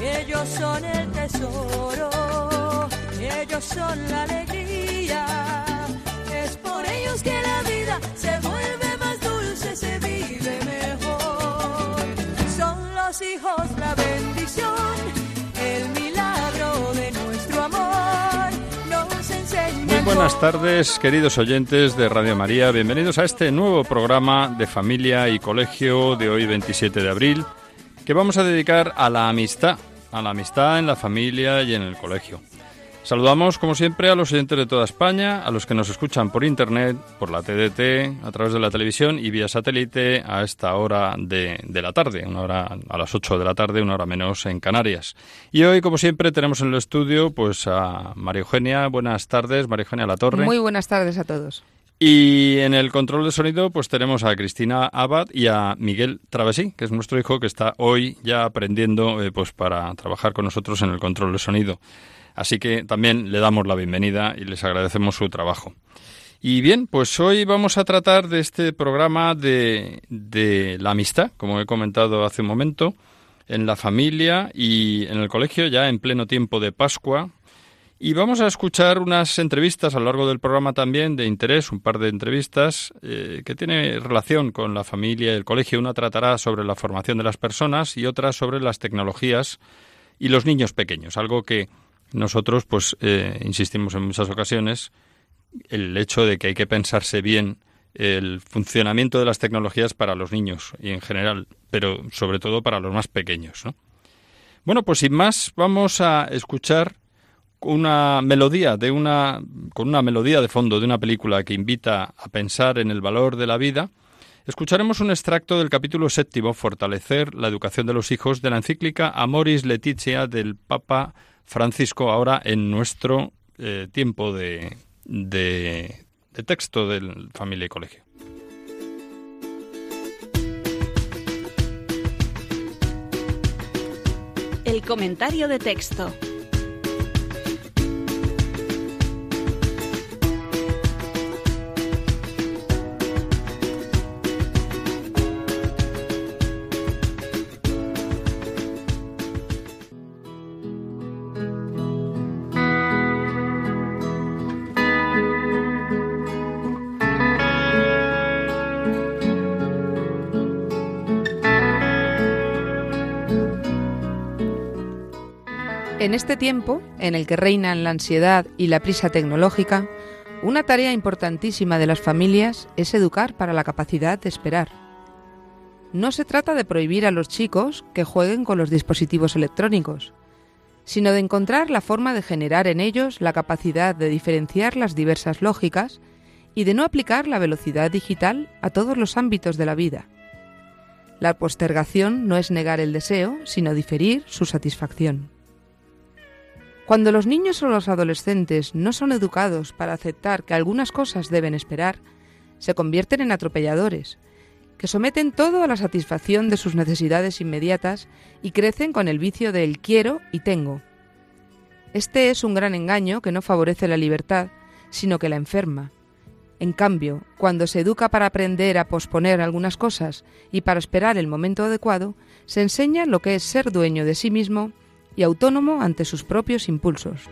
Ellos son el tesoro, ellos son la alegría. Es por ellos que la vida se vuelve más dulce, se vive mejor. Son los hijos la bendición, el milagro de nuestro amor. Nos enseñan Muy buenas tardes, queridos oyentes de Radio María. Bienvenidos a este nuevo programa de familia y colegio de hoy, 27 de abril, que vamos a dedicar a la amistad, a la amistad en la familia y en el colegio. Saludamos, como siempre, a los oyentes de toda España, a los que nos escuchan por Internet, por la TDT, a través de la televisión y vía satélite a esta hora de, la tarde, una hora a las 8 de la tarde, una hora menos en Canarias. Y hoy, como siempre, tenemos en el estudio pues a María Eugenia. Buenas tardes, María Eugenia Latorre. Muy buenas tardes a todos. Y en el control de sonido, pues tenemos a Cristina Abad y a Miguel Travesí, que es nuestro hijo que está hoy ya aprendiendo eh, pues para trabajar con nosotros en el control de sonido. Así que también le damos la bienvenida y les agradecemos su trabajo. Y bien, pues hoy vamos a tratar de este programa de, de la amistad, como he comentado hace un momento, en la familia y en el colegio, ya en pleno tiempo de Pascua, y vamos a escuchar unas entrevistas a lo largo del programa también de interés, un par de entrevistas eh, que tiene relación con la familia y el colegio. Una tratará sobre la formación de las personas y otra sobre las tecnologías y los niños pequeños, algo que nosotros pues eh, insistimos en muchas ocasiones, el hecho de que hay que pensarse bien el funcionamiento de las tecnologías para los niños y en general, pero sobre todo para los más pequeños. ¿no? Bueno, pues sin más, vamos a escuchar una melodía de una con una melodía de fondo de una película que invita a pensar en el valor de la vida, escucharemos un extracto del capítulo séptimo Fortalecer la educación de los hijos de la encíclica Amoris Laetitia del Papa Francisco ahora en nuestro eh, tiempo de, de, de texto del familia y colegio. El comentario de texto. En este tiempo, en el que reinan la ansiedad y la prisa tecnológica, una tarea importantísima de las familias es educar para la capacidad de esperar. No se trata de prohibir a los chicos que jueguen con los dispositivos electrónicos, sino de encontrar la forma de generar en ellos la capacidad de diferenciar las diversas lógicas y de no aplicar la velocidad digital a todos los ámbitos de la vida. La postergación no es negar el deseo, sino diferir su satisfacción. Cuando los niños o los adolescentes no son educados para aceptar que algunas cosas deben esperar, se convierten en atropelladores, que someten todo a la satisfacción de sus necesidades inmediatas y crecen con el vicio del quiero y tengo. Este es un gran engaño que no favorece la libertad, sino que la enferma. En cambio, cuando se educa para aprender a posponer algunas cosas y para esperar el momento adecuado, se enseña lo que es ser dueño de sí mismo y autónomo ante sus propios impulsos.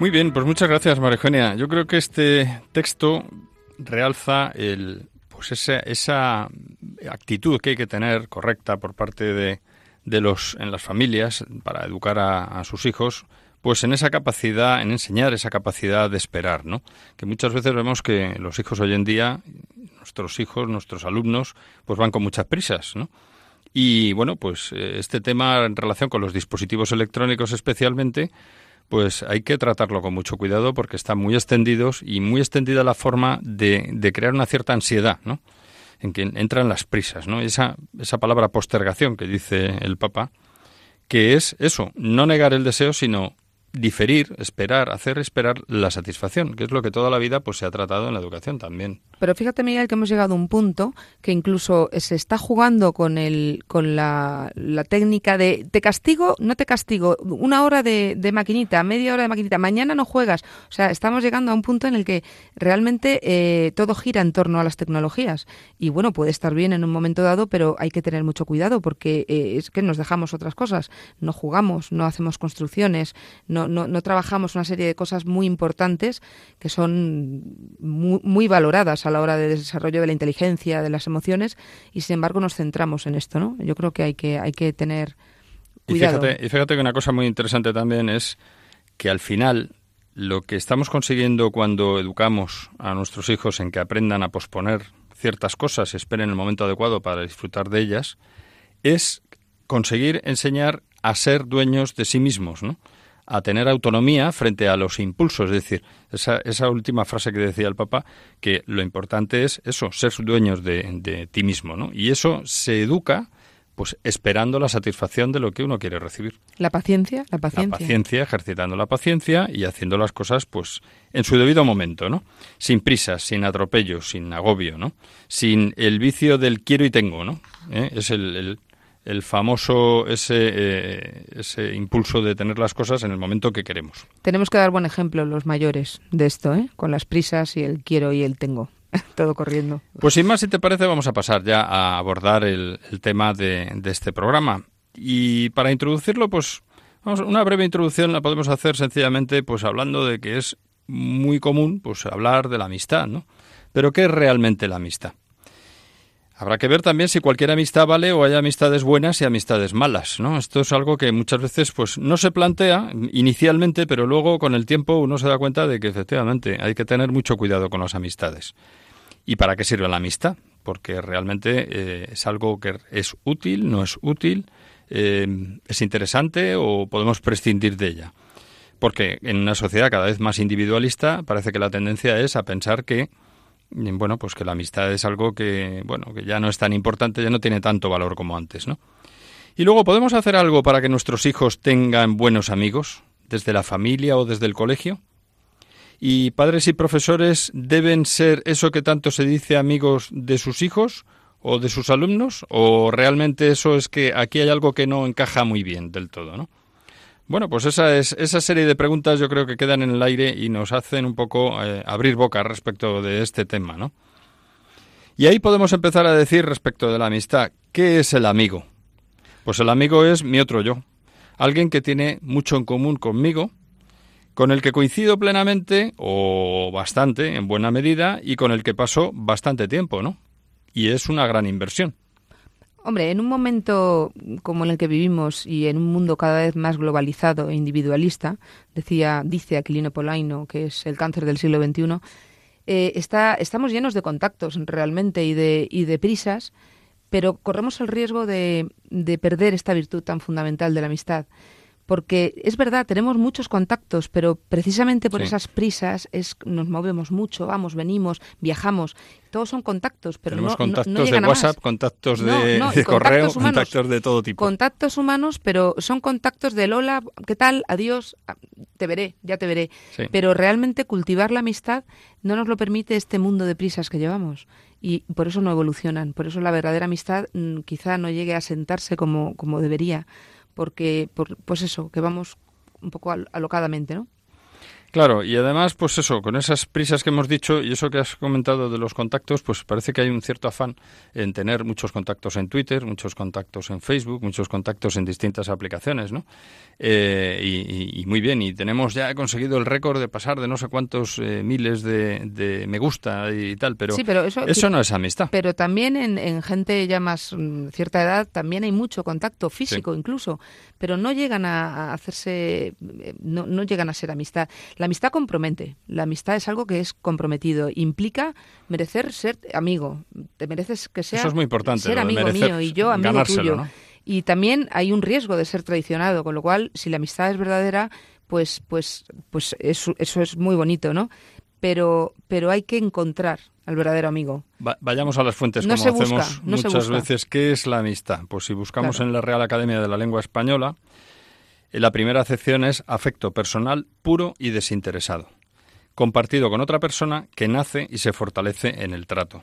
Muy bien, pues muchas gracias, María Eugenia. Yo creo que este texto realza el, pues esa, esa actitud que hay que tener correcta por parte de, de los en las familias para educar a, sus hijos pues en esa capacidad en enseñar esa capacidad de esperar no que muchas veces vemos que los hijos hoy en día nuestros hijos nuestros alumnos pues van con muchas prisas no Y bueno, pues eh, este tema en relación con los dispositivos electrónicos especialmente, pues hay que tratarlo con mucho cuidado porque están muy extendidos y muy extendida la forma de, de crear una cierta ansiedad, ¿no? En que entran las prisas, ¿no? Esa, esa palabra postergación que dice el Papa, que es eso, no negar el deseo, sino diferir, esperar, hacer esperar la satisfacción, que es lo que toda la vida pues se ha tratado en la educación también. Pero fíjate, Miguel, que hemos llegado a un punto que incluso se está jugando con el con la, técnica de te castigo, no te castigo, una hora de, de, maquinita, media hora de maquinita, mañana no juegas. O sea, estamos llegando a un punto en el que realmente eh, todo gira en torno a las tecnologías. Y bueno, puede estar bien en un momento dado, pero hay que tener mucho cuidado porque eh, es que nos dejamos otras cosas. No jugamos, no hacemos construcciones, no, no, no trabajamos una serie de cosas muy importantes que son muy, muy valoradas a la hora de desarrollo de la inteligencia, de las emociones, y sin embargo nos centramos en esto, ¿no? Yo creo que hay que, hay que tener cuidado. Y fíjate, y fíjate que una cosa muy interesante también es que al final lo que estamos consiguiendo cuando educamos a nuestros hijos en que aprendan a posponer ciertas cosas y esperen el momento adecuado para disfrutar de ellas, es conseguir enseñar a ser dueños de sí mismos, ¿no? A tener autonomía frente a los impulsos. Es decir, esa, esa última frase que decía el Papa, que lo importante es eso, ser dueños de, de ti mismo, ¿no? Y eso se educa pues esperando la satisfacción de lo que uno quiere recibir. La paciencia, la paciencia. La paciencia, ejercitando la paciencia y haciendo las cosas pues en su debido momento, ¿no? Sin prisas, sin atropellos, sin agobio, ¿no? Sin el vicio del quiero y tengo, ¿no? ¿Eh? Es el, el famoso ese, eh, ese impulso de tener las cosas en el momento que queremos. Tenemos que dar buen ejemplo los mayores de esto, ¿eh? con las prisas y el quiero y el tengo. Todo corriendo. Pues sin más, si te parece, vamos a pasar ya a abordar el, tema de, de, este programa. Y para introducirlo, pues vamos, una breve introducción la podemos hacer sencillamente pues hablando de que es muy común pues hablar de la amistad, ¿no? Pero ¿qué es realmente la amistad? Habrá que ver también si cualquier amistad vale o hay amistades buenas y amistades malas, ¿no? Esto es algo que muchas veces pues no se plantea inicialmente, pero luego con el tiempo uno se da cuenta de que efectivamente hay que tener mucho cuidado con las amistades. ¿Y para qué sirve la amistad? Porque realmente eh, es algo que es útil, no es útil, eh, es interesante o podemos prescindir de ella. Porque en una sociedad cada vez más individualista parece que la tendencia es a pensar que bueno, pues que la amistad es algo que, bueno, que ya no es tan importante, ya no tiene tanto valor como antes, ¿no? Y luego, ¿podemos hacer algo para que nuestros hijos tengan buenos amigos, desde la familia o desde el colegio? ¿Y padres y profesores deben ser eso que tanto se dice amigos de sus hijos o de sus alumnos? ¿O realmente eso es que aquí hay algo que no encaja muy bien del todo, ¿no? Bueno, pues esa, es, esa serie de preguntas yo creo que quedan en el aire y nos hacen un poco eh, abrir boca respecto de este tema, ¿no? Y ahí podemos empezar a decir respecto de la amistad, ¿qué es el amigo? Pues el amigo es mi otro yo, alguien que tiene mucho en común conmigo, con el que coincido plenamente o bastante, en buena medida, y con el que paso bastante tiempo, ¿no? Y es una gran inversión. Hombre, en un momento como en el que vivimos y en un mundo cada vez más globalizado e individualista, decía, dice Aquilino Polaino, que es el cáncer del siglo XXI, eh, está, estamos llenos de contactos realmente y de, y de prisas, pero corremos el riesgo de, de perder esta virtud tan fundamental de la amistad porque es verdad, tenemos muchos contactos, pero precisamente por esas prisas es, nos movemos mucho, vamos, venimos, viajamos. Todos son contactos, pero tenemos no, contactos de WhatsApp, contactos de, correo, contactos de todo tipo. Contactos humanos, pero son contactos de Lola, ¿qué tal? Adiós, ah, te veré, ya te veré. Pero realmente cultivar la amistad no nos lo permite este mundo de prisas que llevamos y por eso no evolucionan. Por eso la verdadera amistad mm, quizá no llegue a sentarse como, como debería porque, por, pues eso, que vamos un poco alocadamente, ¿no? Claro, y además, pues eso, con esas prisas que hemos dicho y eso que has comentado de los contactos, pues parece que hay un cierto afán en tener muchos contactos en Twitter, muchos contactos en Facebook, muchos contactos en distintas aplicaciones, ¿no? Eh, y, muy bien, y tenemos ya conseguido el récord de pasar de no sé cuántos eh, miles de, me gusta y tal, pero, eso, no es amistad. Pero también en, gente ya más mm, cierta edad también hay mucho contacto físico incluso, pero no llegan a, hacerse, eh, no, no llegan a ser amistad. La amistad compromete, la amistad es algo que es comprometido, implica merecer ser amigo, te mereces que sea Eso es muy importante, ser amigo mío y yo amigo tuyo. ¿no? Y también hay un riesgo de ser traicionado, con lo cual, si la amistad es verdadera, pues, pues, pues eso, eso es muy bonito, ¿no? Pero, pero hay que encontrar al verdadero amigo. Va- vayamos a las fuentes, No como busca, hacemos no muchas veces. ¿Qué es la amistad? Pues si buscamos Claro. en la Real Academia de la Lengua Española, la primera acepción es afecto personal puro y desinteresado, compartido con otra persona que nace y se fortalece en el trato.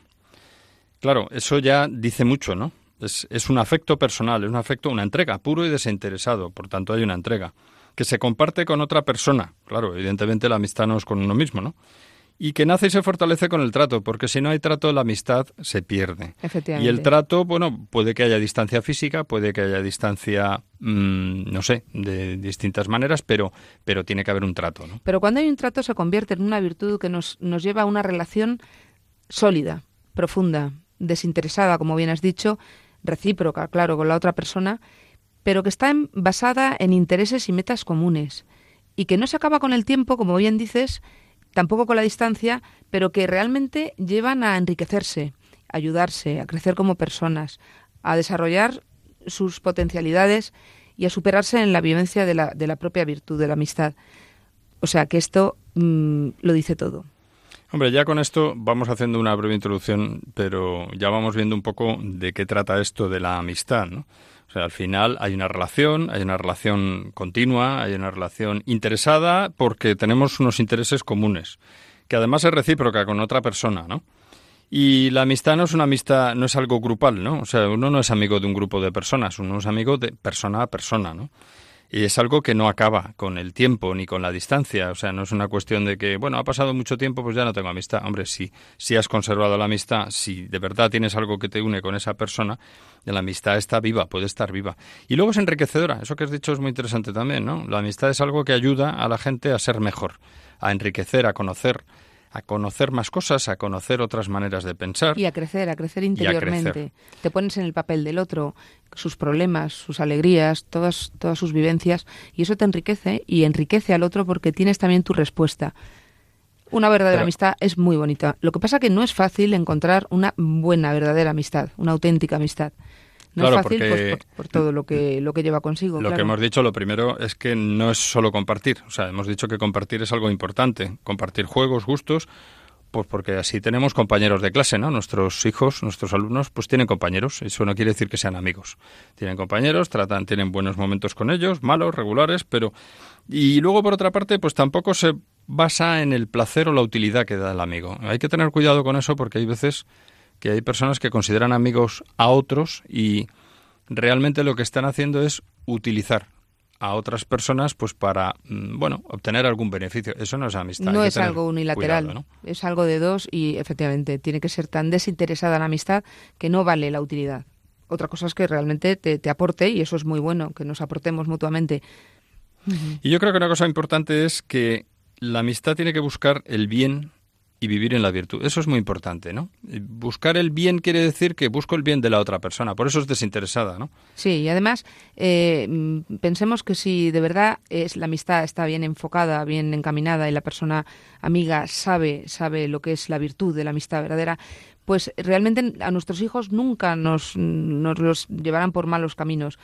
Claro, eso ya dice mucho, ¿no? Es, es un afecto personal, es un afecto, una entrega, puro y desinteresado, por tanto hay una entrega, que se comparte con otra persona. Claro, evidentemente la amistad no es con uno mismo, ¿no? Y que nace y se fortalece con el trato, porque si no hay trato, la amistad se pierde. Efectivamente. Y el trato, bueno, puede que haya distancia física, puede que haya distancia, mm, no sé, de distintas maneras, pero, pero tiene que haber un trato, ¿no? Pero cuando hay un trato se convierte en una virtud que nos, nos lleva a una relación sólida, profunda, desinteresada, como bien has dicho, recíproca, claro, con la otra persona, pero que está en- basada en intereses y metas comunes y que no se acaba con el tiempo, como bien dices, tampoco con la distancia, pero que realmente llevan a enriquecerse, a ayudarse, a crecer como personas, a desarrollar sus potencialidades y a superarse en la vivencia de la, de la propia virtud de la amistad. O sea que esto mm, lo dice todo. Hombre, ya con esto vamos haciendo una breve introducción, pero ya vamos viendo un poco de qué trata esto de la amistad, ¿no? O sea, al final hay una relación, hay una relación continua, hay una relación interesada porque tenemos unos intereses comunes, que además es recíproca con otra persona, ¿no? Y la amistad no es una amistad, no es algo grupal, ¿no? O sea, uno no es amigo de un grupo de personas, uno es amigo de persona a persona, ¿no? Y es algo que no acaba con el tiempo ni con la distancia. O sea, no es una cuestión de que, bueno, ha pasado mucho tiempo, pues ya no tengo amistad. Hombre, si, si has conservado la amistad, si de verdad tienes algo que te une con esa persona, la amistad está viva, puede estar viva. Y luego es enriquecedora. Eso que has dicho es muy interesante también, ¿no? La amistad es algo que ayuda a la gente a ser mejor, a enriquecer, a conocer, a conocer más cosas, a conocer otras maneras de pensar. Y a crecer, a crecer a interiormente. crecer. Te pones en el papel del otro, sus problemas, sus alegrías, todas, todas sus vivencias, y eso te enriquece y enriquece al otro porque tienes también tu respuesta. Una verdadera Pero- amistad es muy bonita. Lo que pasa que no es fácil encontrar una buena, verdadera amistad, una auténtica amistad. No Claro, es fácil porque- pues, por, por todo lo que, lo que lleva consigo. Lo claro. que hemos dicho, lo primero es que no es solo compartir. O sea, hemos dicho que compartir es algo importante. Compartir juegos, gustos, pues porque así tenemos compañeros de clase, ¿no? Nuestros hijos, nuestros alumnos, pues tienen compañeros. Eso no quiere decir que sean amigos. Tienen compañeros, tratan, tienen buenos momentos con ellos, malos, regulares, pero... Y luego, por otra parte, pues tampoco se basa en el placer o la utilidad que da el amigo. Hay que tener cuidado con eso porque hay veces que hay personas que consideran amigos a otros y realmente lo que están haciendo es utilizar a otras personas pues para mm, bueno obtener algún beneficio eso no es amistad No es algo unilateral, cuidado, ¿no? es algo de dos y efectivamente tiene que ser tan desinteresada la amistad que no vale la utilidad. Otra cosa es que realmente te, te aporte y eso es muy bueno, que nos aportemos mutuamente. y yo creo que una cosa importante es que la amistad tiene que buscar el bien y vivir en la virtud. Eso es muy importante no buscar el bien quiere decir que busco el bien de la otra persona por eso es desinteresada no Sí, y además eh, mm, pensemos que si de verdad es la amistad está bien enfocada, bien encaminada y la persona amiga sabe sabe lo que es la virtud de la amistad verdadera, pues realmente a nuestros hijos nunca nos, nos los llevarán por malos caminos.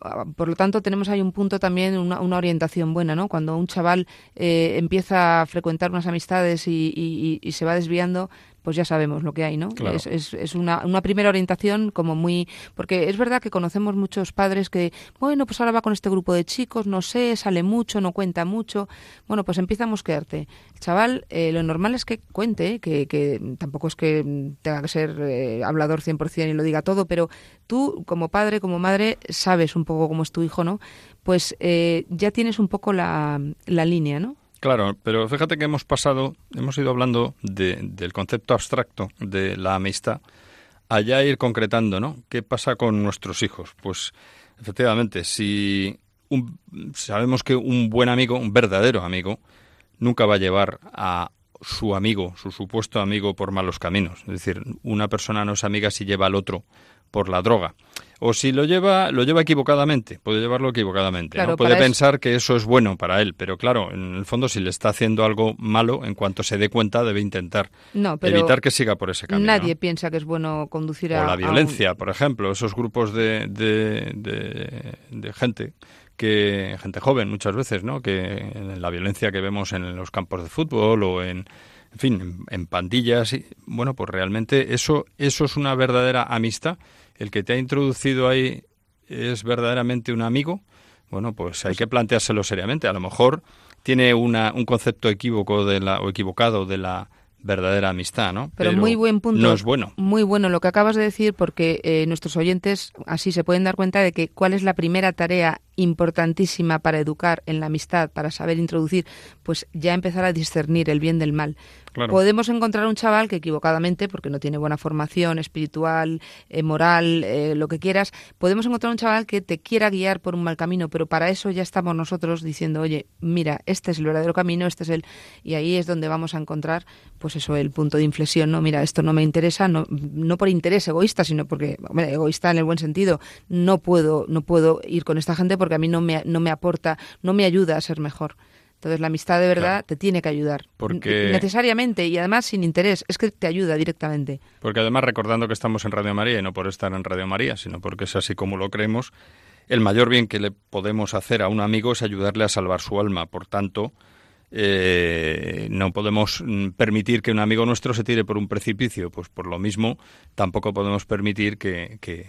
Ah, Por lo tanto, tenemos ahí un punto también, una, una orientación buena, ¿no? Cuando un chaval eh, empieza a frecuentar unas amistades y, y- y- y se va desviando, pues ya sabemos lo que hay, ¿no? Claro. Es, es, es una, una primera orientación como muy... Porque es verdad que conocemos muchos padres que, bueno, pues ahora va con este grupo de chicos, no sé, sale mucho, no cuenta mucho. Bueno, pues empieza a mosquearte. Chaval, eh, lo normal es que cuente, que, que tampoco es que tenga que ser eh, hablador 100% y lo diga todo, pero tú como padre, como madre, sabes un poco cómo es tu hijo, ¿no? Pues eh, ya tienes un poco la, la línea, ¿no? Claro, pero fíjate que hemos pasado, hemos ido hablando de- del concepto abstracto de la amistad, allá ir concretando, ¿no? ¿Qué pasa con nuestros hijos? Pues efectivamente, si un- sabemos que un buen amigo, un verdadero amigo, nunca va a llevar a su amigo, su supuesto amigo, por malos caminos. Es decir, una persona no es amiga si lleva al otro por la droga o si lo lleva, lo lleva equivocadamente, puede llevarlo equivocadamente. Claro, ¿no? Puede eso- pensar que eso es bueno para él, pero claro, en el fondo si le está haciendo algo malo, en cuanto se dé cuenta debe intentar No, pero evitar que siga por ese camino. nadie ¿no? piensa que es bueno conducir a O la a un- violencia, por ejemplo, esos grupos de, de, de- de gente que gente joven muchas veces, ¿no? Que en la violencia que vemos en los campos de fútbol o en en fin, en, en pandillas, y, bueno, pues realmente eso eso es una verdadera amistad. El que te ha introducido ahí es verdaderamente un amigo. Bueno, pues hay que planteárselo seriamente. A lo mejor tiene una, un concepto equívoco de la, o equivocado de la verdadera amistad, ¿no? Pero, muy buen punto. No es bueno. Muy bueno lo que acabas de decir, porque eh, nuestros oyentes así se pueden dar cuenta de que cuál es la primera tarea importantísima para educar en la amistad, para saber introducir, pues ya empezar a discernir el bien del mal. Claro. Podemos encontrar un chaval que equivocadamente, porque no tiene buena formación espiritual, eh, moral, eh, lo que quieras, podemos encontrar un chaval que te quiera guiar por un mal camino, pero para eso ya estamos nosotros diciendo, oye, mira, este es el verdadero camino, este es el... Y ahí es donde vamos a encontrar, pues eso, el punto de inflexión, ¿no? Mira, esto no me interesa, no, no por interés egoísta, sino porque, hombre, egoísta en el buen sentido, no puedo, no puedo ir con esta gente porque a mí no me, no me aporta, no me ayuda a ser mejor. Entonces la amistad de verdad Claro. te tiene que ayudar. Porque- Necesariamente y además sin interés. Es que te ayuda directamente. Porque además, recordando que estamos en Radio María, y no por estar en Radio María, sino porque es así como lo creemos, el mayor bien que le podemos hacer a un amigo es ayudarle a salvar su alma. Por tanto, eh, no podemos mm, permitir que un amigo nuestro se tire por un precipicio. Pues por lo mismo, tampoco podemos permitir que, que,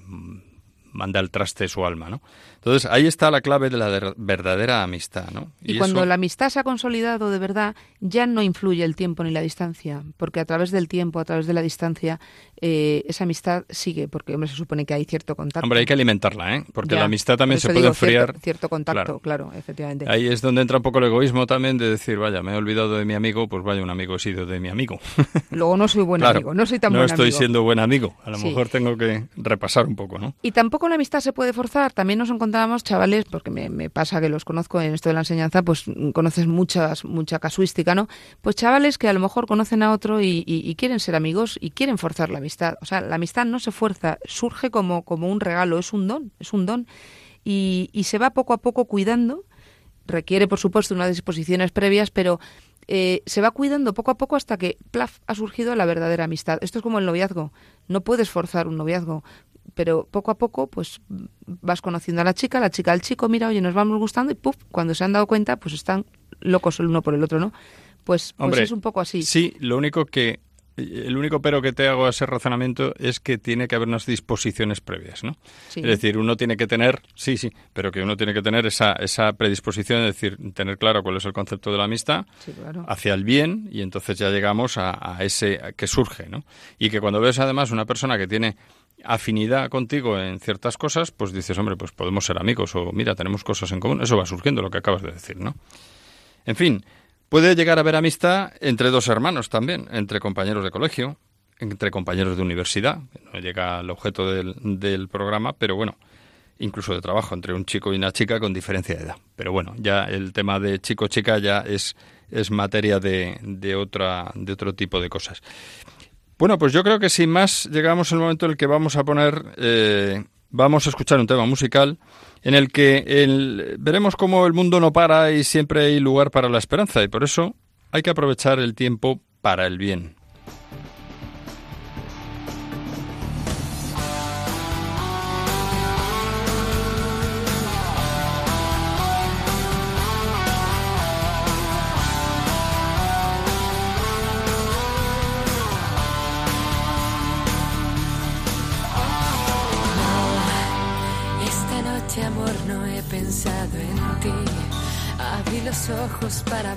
mande al traste su alma, ¿no? Entonces, ahí está la clave de la der- verdadera amistad, ¿no? Y, cuando eso- la amistad se ha consolidado de verdad, ya no influye el tiempo ni la distancia, porque a través del tiempo, a través de la distancia, eh, esa amistad sigue, porque hombre, se supone que hay cierto contacto. Hombre, hay que alimentarla, ¿eh? Porque Ya, la amistad también se puede digo, enfriar. Cierto, cierto contacto, Claro. claro, efectivamente. Ahí es donde entra un poco el egoísmo también de decir, vaya, me he olvidado de mi amigo, pues vaya, un amigo he sido de mi amigo. Luego no soy buen Claro, amigo, no soy tan no buen estoy siendo buen amigo. A lo Sí. mejor tengo que repasar un poco, ¿no? Y tampoco la amistad se puede forzar. También nos encontramos chavales, porque me, pasa que los conozco en esto de la enseñanza, pues mm, conoces muchas, mucha casuística, ¿no? Pues chavales que a lo mejor conocen a otro y, quieren ser amigos y quieren forzar la amistad. O sea, la amistad no se fuerza, surge como, como un regalo, es un don, es un don. Y, y se va poco a poco cuidando. Requiere, por supuesto, unas disposiciones previas, pero eh, se va cuidando poco a poco hasta que, plaf, ha surgido la verdadera amistad. Esto es como el noviazgo. No puedes forzar un noviazgo, pero poco a poco, pues vas conociendo a la chica, la chica al chico, mira, oye, nos vamos gustando y puf, cuando se han dado cuenta, pues están locos el uno por el otro, ¿no? Pues, pues Hombre, es un poco así. Sí, lo único que el único pero que te hago a ese razonamiento es que tiene que haber unas disposiciones previas, ¿no? Sí. Es decir, uno tiene que tener, sí, sí, pero que uno tiene que tener esa, esa predisposición, es decir, tener claro cuál es el concepto de la amistad Sí, claro. hacia el bien y entonces ya llegamos a, a ese a que surge, ¿no? Y que cuando ves además una persona que tiene afinidad contigo en ciertas cosas, pues dices, hombre, pues podemos ser amigos o mira, tenemos cosas en común, eso va surgiendo lo que acabas de decir, ¿no? En fin, puede llegar a haber amistad entre dos hermanos también, entre compañeros de colegio, entre compañeros de universidad, no llega al objeto del, del programa, pero bueno, incluso de trabajo entre un chico y una chica con diferencia de edad. Pero bueno, ya el tema de chico-chica ya es, es materia de, de, otra, de otro tipo de cosas. Bueno, pues yo creo que sin más llegamos al momento en el que vamos a poner, eh, vamos a escuchar un tema musical en el que veremos cómo el mundo no para y siempre hay lugar para la esperanza y por eso hay que aprovechar el tiempo para el bien.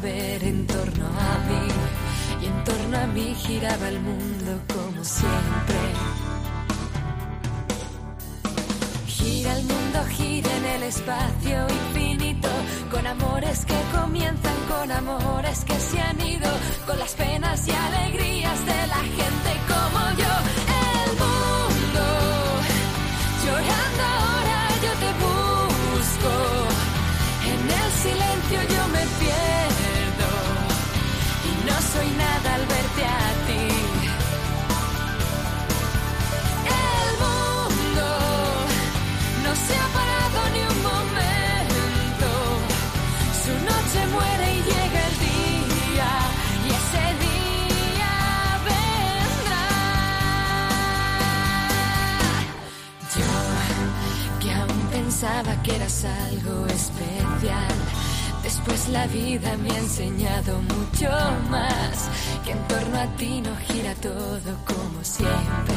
En torno a mí. Y en torno a mí giraba el mundo como siempre. Gira el mundo, gira en el espacio infinito. Con amores que comienzan, con amores que se han ido. Con las penas y alegrías de la gente como pensaba que eras algo especial. Después la vida me ha enseñado mucho más, que en torno a ti no gira todo como siempre.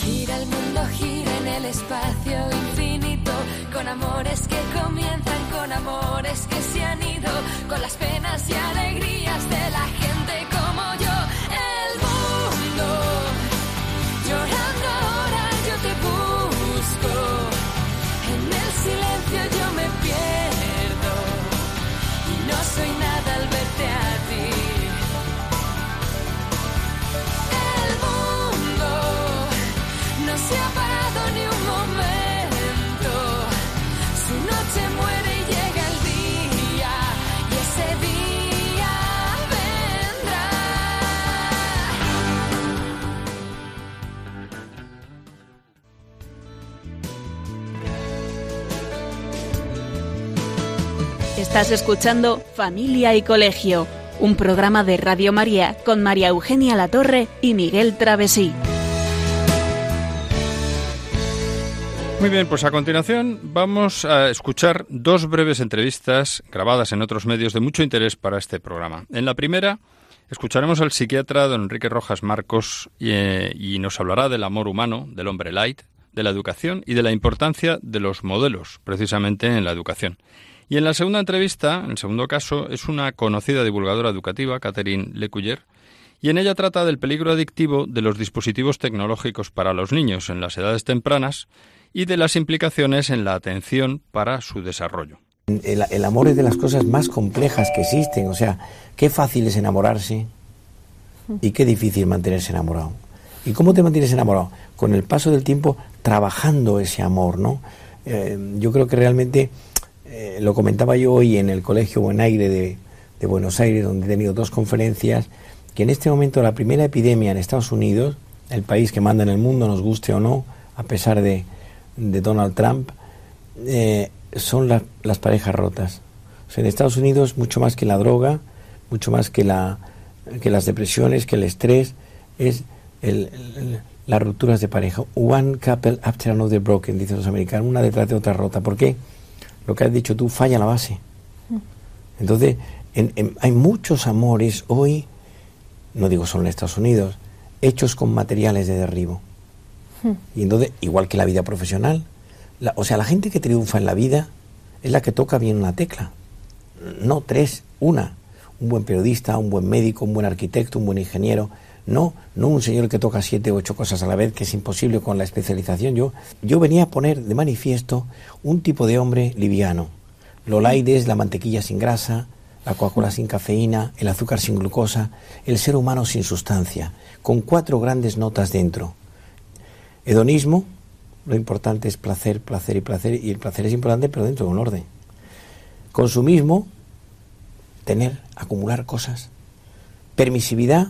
Gira el mundo, gira en el espacio infinito, con amores que comienzan, con amores que se han ido, con las penas y alegrías de la gente Estás escuchando Familia y Colegio, un programa de Radio María con María Eugenia Latorre y Miguel Travesí. Muy bien, pues a continuación vamos a escuchar dos breves entrevistas grabadas en otros medios de mucho interés para este programa. En la primera escucharemos al psiquiatra don Enrique Rojas Marcos y, eh, y nos hablará del amor humano, del hombre light, de la educación y de la importancia de los modelos, precisamente en la educación. Y en la segunda entrevista, en el segundo caso, es una conocida divulgadora educativa, Catherine Lecuyer, y en ella trata del peligro adictivo de los dispositivos tecnológicos para los niños en las edades tempranas y de las implicaciones en la atención para su desarrollo. El, el amor es de las cosas más complejas que existen, o sea, qué fácil es enamorarse y qué difícil mantenerse enamorado. ¿Y cómo te mantienes enamorado? Con el paso del tiempo trabajando ese amor, ¿no? Eh, yo creo que realmente, eh, lo comentaba yo hoy en el Colegio Buen Aire de, Buenos Aires, donde he tenido dos conferencias, que en este momento la primera epidemia en Estados Unidos, el país que manda en el mundo, nos guste o no, a pesar de, de Donald Trump, eh, son la- las parejas rotas. En Estados Unidos, mucho más que la droga, mucho más que, la, que las depresiones, que el estrés, es el- las rupturas de pareja. One couple after another broken, dicen los americanos, una detrás de otra rota. ¿Por qué? Lo que has dicho tú, falla la base. Entonces, en- en- hay muchos amores hoy, no digo solo en Estados Unidos, hechos con materiales de derribo. Y entonces, igual que la vida profesional, o sea, la gente que triunfa en la vida es la que toca bien una tecla. No tres, una. Un buen periodista, un buen médico, un buen arquitecto, un buen ingeniero. No, no un señor que toca siete o ocho cosas a la vez, que es imposible con la especialización. Yo, yo venía a poner de manifiesto un tipo de hombre liviano. Lo light es la mantequilla sin grasa, la Coca-Cola sin cafeína, el azúcar sin glucosa, el ser humano sin sustancia, con cuatro grandes notas dentro. Hedonismo, lo importante es placer, placer y placer, y el placer es importante, pero dentro de un orden. Consumismo, tener, acumular cosas. Permisividad,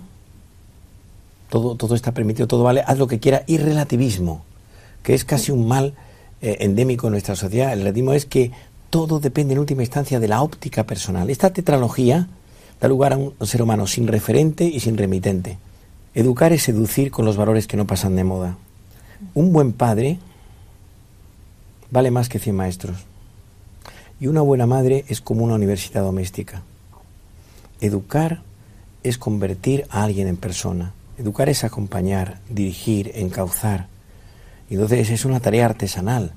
todo, todo está permitido, todo vale, haz lo que quiera. Y relativismo, que es casi un mal eh, endémico en nuestra sociedad. El relativismo es que todo depende en última instancia de la óptica personal. Esta tetralogía da lugar a un ser humano sin referente y sin remitente. Educar es seducir con los valores que no pasan de moda. Un buen padre vale más que 100 maestros. Y una buena madre es como una universidad doméstica. Educar es convertir a alguien en persona. Educar es acompañar, dirigir, encauzar. Entonces es una tarea artesanal.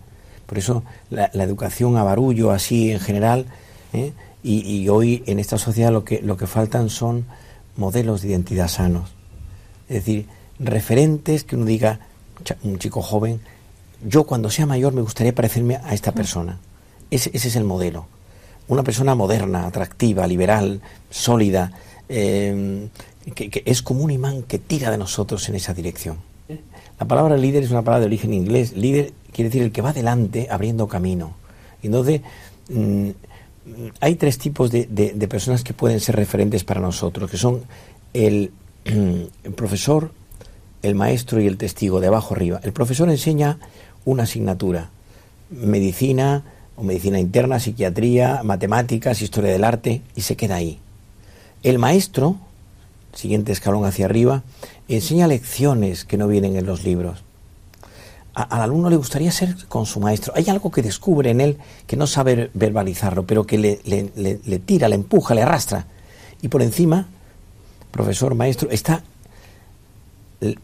Por eso la, educación a barullo, así en general, ¿eh? y, hoy en esta sociedad lo que, lo que faltan son modelos de identidad sanos. Es decir, referentes que uno diga, un chico joven, yo cuando sea mayor me gustaría parecerme a esta persona. Ese, ese es el modelo. Una persona moderna, atractiva, liberal, sólida, eh, que, es como un imán que tira de nosotros en esa dirección. La palabra líder es una palabra de origen inglés. Líder quiere decir el que va adelante abriendo camino. Entonces, mm, hay tres tipos de, personas que pueden ser referentes para nosotros, que son el, el profesor, el maestro y el testigo, de abajo arriba. El profesor enseña una asignatura, medicina o medicina interna, psiquiatría, matemáticas, historia del arte, y se queda ahí. El maestro, siguiente escalón hacia arriba, enseña lecciones que no vienen en los libros. al alumno le gustaría ser con su maestro. Hay algo que descubre en él que no sabe verbalizarlo, pero que le, le, tira, le empuja, le arrastra. Y por encima, profesor, maestro, está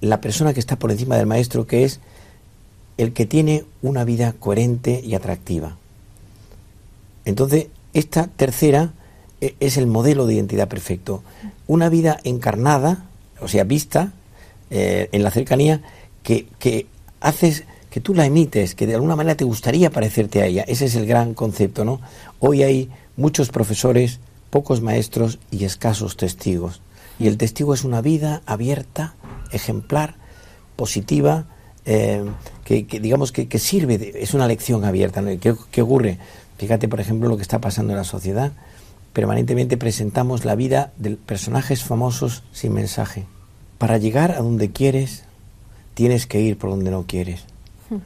la persona que está por encima del maestro, que es el que tiene una vida coherente y atractiva. Entonces, esta tercera es el modelo de identidad perfecto. Una vida encarnada, o sea, vista eh, en la cercanía, que, que haces que tú la emites, que de alguna manera te gustaría parecerte a ella. Ese es el gran concepto, ¿no? Hoy hay muchos profesores, pocos maestros y escasos testigos. Y el testigo es una vida abierta, ejemplar, positiva, eh, que, digamos que, sirve, es una lección abierta. ¿Qué, ocurre? Fíjate, por ejemplo, lo que está pasando en la sociedad. Permanentemente presentamos la vida de personajes famosos sin mensaje. Para llegar a donde quieres, tienes que ir por donde no quieres. Hmm.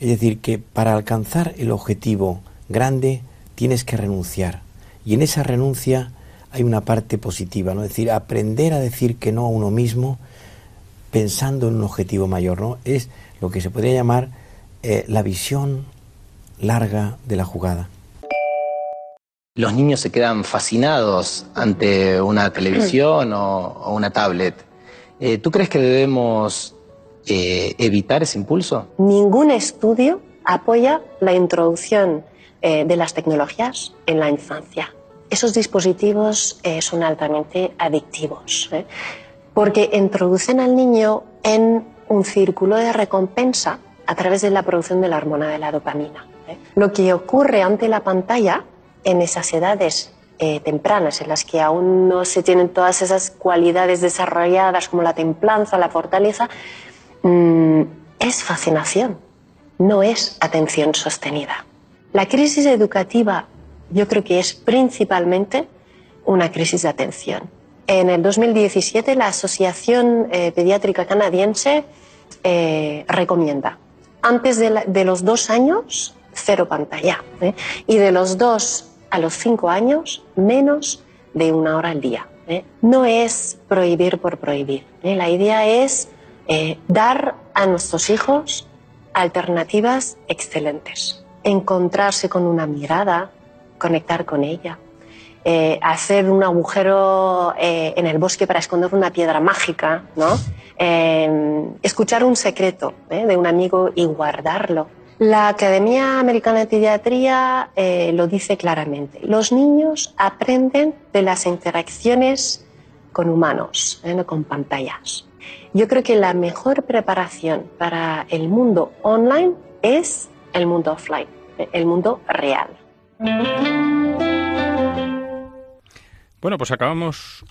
Es decir, que para alcanzar el objetivo grande tienes que renunciar. Y en esa renuncia hay una parte positiva, ¿no? Es decir, aprender a decir que no a uno mismo pensando en un objetivo mayor, ¿no? Es lo que se podría llamar eh, la visión larga de la jugada. Los niños se quedan fascinados ante una televisión o, una tablet. Eh, ¿Tú crees que debemos eh, evitar ese impulso? Ningún estudio apoya la introducción de las tecnologías en la infancia. Esos dispositivos son altamente adictivos porque introducen al niño en un círculo de recompensa a través de la producción de la hormona de la dopamina. ¿eh? Lo que ocurre ante la pantalla en esas edades eh, tempranas, en las que aún no se tienen todas esas cualidades desarrolladas como la templanza, la fortaleza, mm, es fascinación, no es atención sostenida. La crisis educativa yo creo que es principalmente una crisis de atención. En el 2017 la Asociación eh, Pediátrica Canadiense eh, recomienda antes de, los dos años cero pantalla ¿eh? y de los dos a los cinco años menos de una hora al día. No es prohibir por prohibir. La idea es dar a nuestros hijos alternativas excelentes, encontrarse con una mirada, conectar con ella, eh, hacer un agujero eh, en el bosque para esconder una piedra mágica, ¿no? Eh, escuchar un secreto de un amigo y guardarlo. La Academia Americana de Pediatría lo dice claramente. Los niños aprenden de las interacciones con humanos, no con pantallas. Yo creo que la mejor preparación para el mundo online es el mundo offline, el mundo real. Bueno, pues acabamos,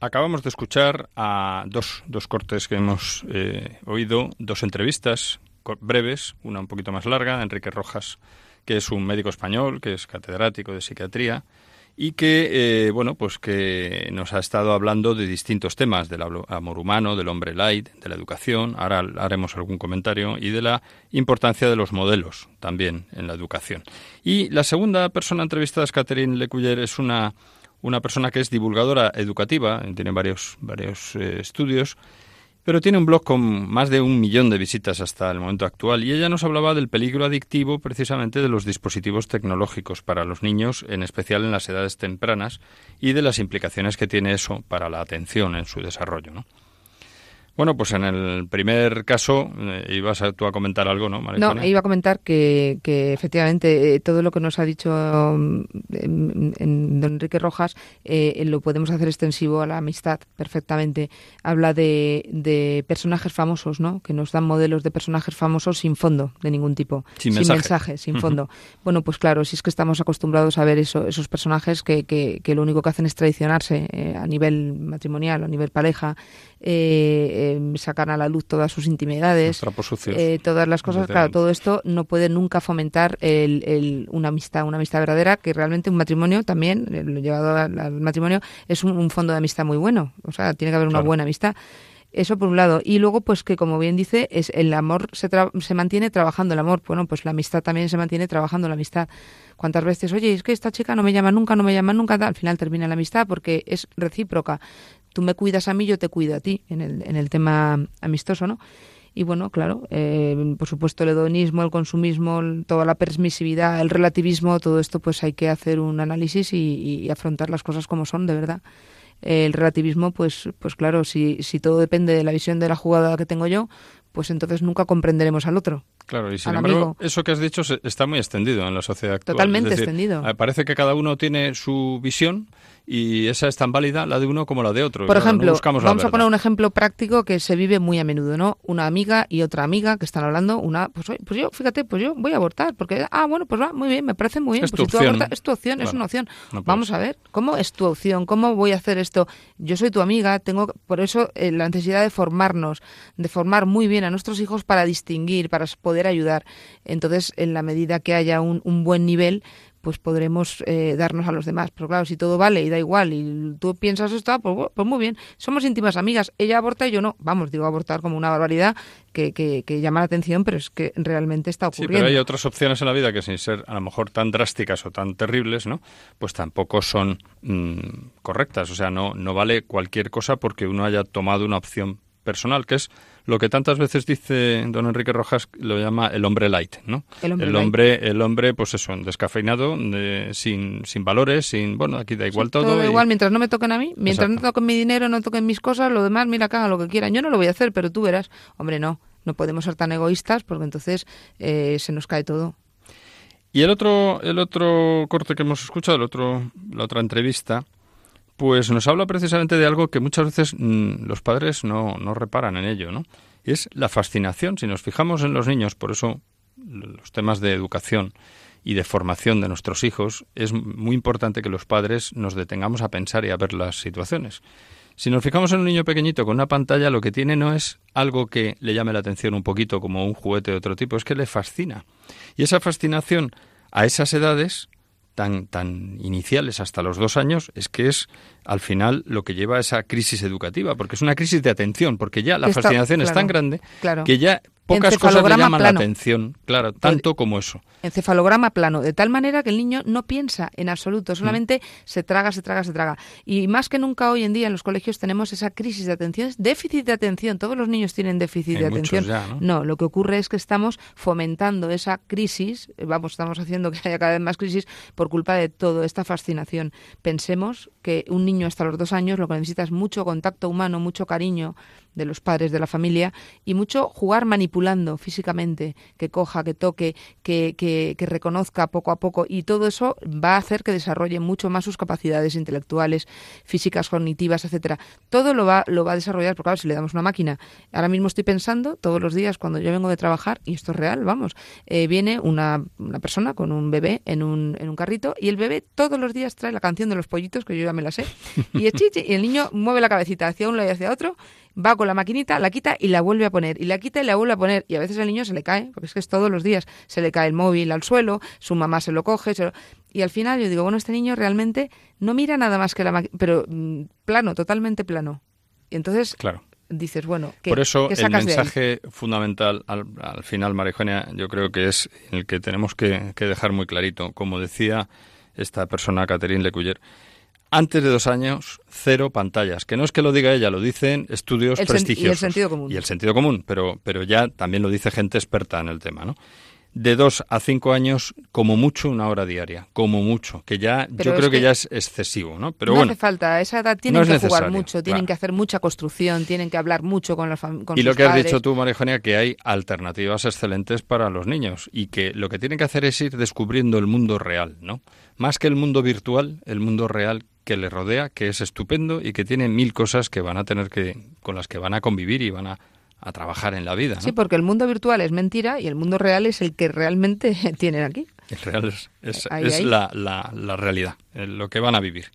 acabamos de escuchar a dos, dos cortes que hemos eh, oído, dos entrevistas breves, una un poquito más larga, Enrique Rojas, que es un médico español, que es catedrático de psiquiatría, y que eh, bueno pues que nos ha estado hablando de distintos temas del amor humano del hombre light de la educación. Ahora haremos algún comentario y de la importancia de los modelos también en la educación. Y la segunda persona entrevistada es Catherine Lecuyer es una una persona que es divulgadora educativa, tiene varios, varios eh, estudios, pero tiene un blog con más de un millón de visitas hasta el momento actual y ella nos hablaba del peligro adictivo precisamente de los dispositivos tecnológicos para los niños, en especial en las edades tempranas, y de las implicaciones que tiene eso para la atención en su desarrollo. ¿no? Bueno, pues en el primer caso eh, ibas a, tú a comentar algo, ¿no, No, iba a comentar que, que efectivamente eh, todo lo que nos ha dicho mm, en, don Enrique Rojas eh, lo podemos hacer extensivo a la amistad perfectamente. Habla de, de, personajes famosos, ¿no? Que nos dan modelos de personajes famosos sin fondo de ningún tipo. Sin, mensaje. sin fondo. Bueno, pues claro, si es que estamos acostumbrados a ver eso, esos personajes que, que, que, lo único que hacen es traicionarse a nivel matrimonial, a nivel pareja, eh, em, sacan a la luz todas sus intimidades, eh, todas las cosas. Claro, todo esto no puede nunca fomentar el, una amistad, una amistad verdadera, que realmente un matrimonio también, eh, llevado al, matrimonio, es un, fondo de amistad muy bueno. O sea, tiene que haber una buena amistad. Eso por un lado. Y luego, pues que como bien dice, es el amor se, se mantiene trabajando el amor. Bueno, pues la amistad también se mantiene trabajando la amistad. ¿Cuántas veces, oye, es que esta chica no me llama nunca, no me llama nunca? Al final termina la amistad porque es recíproca tú me cuidas a mí, yo te cuido a ti, en el, en el tema amistoso, ¿no? Y bueno, claro, eh, por supuesto el hedonismo, el consumismo, toda la permisividad, el relativismo, todo esto pues hay que hacer un análisis y, y afrontar las cosas como son, de verdad el relativismo, pues, pues claro, si, si todo depende de la visión de la jugada que tengo yo, pues entonces nunca comprenderemos al otro. Claro, y sin embargo, eso que has dicho está muy extendido en la sociedad actual. Totalmente extendido. Parece que cada uno tiene su visión y esa es tan válida la de uno como la de otro. Por ejemplo, vamos a poner un ejemplo práctico que se vive muy a menudo, ¿no? Una amiga y otra amiga que están hablando, una, pues, pues yo, fíjate, pues yo voy a abortar, porque, ah, bueno, pues va, muy bien, me parece muy bien. Es pues tu opción. es tu opción, es una opción. vamos a ver, ¿cómo es tu opción? ¿Cómo voy a hacer esto? Yo soy tu amiga, tengo, por eso eh, la necesidad de formarnos, de formar muy bien a nuestros hijos para distinguir, para poder ayudar. Entonces, en la medida que haya un, un buen nivel, pues podremos eh, darnos a los demás. Pero claro, si todo vale y da igual y tú piensas esto, pues, pues, muy bien, somos íntimas amigas. Ella aborta y yo no. Vamos, digo abortar como una barbaridad que, que, llama la atención, pero es que realmente está ocurriendo. Sí, pero hay otras opciones en la vida que sin ser a lo mejor tan drásticas o tan terribles, ¿no? Pues tampoco son mm, correctas. O sea, no, no vale cualquier cosa porque uno haya tomado una opción personal, que es lo que tantas veces dice don Enrique Rojas, lo llama el hombre light, ¿no? El hombre, el hombre, el hombre pues eso, descafeinado, sin, sin valores, sin, bueno, aquí da igual todo. igual, mientras no me toquen a mí, mientras no toquen mi dinero, no toquen mis cosas, lo demás, mira, hagan lo que quieran. Yo no lo voy a hacer, pero tú verás. Hombre, no, no podemos ser tan egoístas porque entonces eh, se nos cae todo. Y el otro, el otro corte que hemos escuchado, el otro, la otra entrevista, pues nos habla precisamente de algo que muchas veces mm, los padres no, no reparan en ello, ¿no? Es la fascinación. Si nos fijamos en los niños, por eso los temas de educación y de formación de nuestros hijos, es muy importante que los padres nos detengamos a pensar y a ver las situaciones. Si nos fijamos en un niño pequeñito con una pantalla, lo que tiene no es algo que le llame la atención un poquito como un juguete de otro tipo, es que le fascina. Y esa fascinación a esas edades tan, tan iniciales hasta los dos años es que es al final lo que lleva a esa crisis educativa, porque es una crisis de atención, porque ya la fascinación es tan grande que ya pocas cosas le llaman la atención, claro, tanto como eso. Encefalograma plano, de tal manera que el niño no piensa en absoluto, solamente se traga, se traga, se traga. Y más que nunca hoy en día en los colegios tenemos esa crisis de atención, déficit de atención, todos los niños tienen déficit de atención. ¿no? lo que ocurre es que estamos fomentando esa crisis, vamos, estamos haciendo que haya cada vez más crisis por culpa de toda esta fascinación. Pensemos que un niño hasta los dos años lo que necesita es mucho contacto humano, mucho cariño, de los padres, de la familia, y mucho jugar manipulando físicamente, que coja, que toque, que, que, que, reconozca poco a poco, y todo eso va a hacer que desarrolle mucho más sus capacidades intelectuales, físicas, cognitivas, etcétera. Todo lo va, lo va a desarrollar, porque claro, si le damos una máquina, ahora mismo estoy pensando, todos los días cuando yo vengo de trabajar, y esto es real, vamos, eh, viene una, una, persona con un bebé en un, en un carrito, y el bebé todos los días trae la canción de los pollitos, que yo ya me la sé, y, y el niño mueve la cabecita hacia un lado y hacia otro, va con la maquinita, la quita y la vuelve a poner, y la quita y la vuelve a poner, y a veces el niño se le cae, porque es que es todos los días, se le cae el móvil al suelo, su mamá se lo coge, y al final yo digo, bueno, este niño realmente no mira nada más que la máquina, pero mm, plano, totalmente plano. Y entonces claro. dices, bueno, ¿qué, Por eso el mensaje fundamental al, final, María yo creo que es el que tenemos que, que dejar muy clarito, como decía esta persona, Catherine Lecuyer, antes de dos años, cero pantallas. Que no es que lo diga ella, lo dicen estudios prestigiosos. Y el sentido común. Y el sentido común, pero, pero ya también lo dice gente experta en el tema, ¿no? De dos a cinco años, como mucho, una hora diaria. Como mucho. Que ya, yo creo que, ya es excesivo, ¿no? Pero no bueno. hace falta. A esa edad tienen que jugar mucho, tienen que hacer mucha construcción, tienen que hablar mucho con, la con Y lo que has dicho tú, María que hay alternativas excelentes para los niños. Y que lo que tienen que hacer es ir descubriendo el mundo real, ¿no? Más que el mundo virtual, el mundo real que le rodea, que es estupendo y que tiene mil cosas que van a tener que, con las que van a convivir y van a, trabajar en la vida. ¿no? Sí, porque el mundo virtual es mentira y el mundo real es el que realmente tienen aquí. El real es, es, La, la, la, realidad, lo que van a vivir.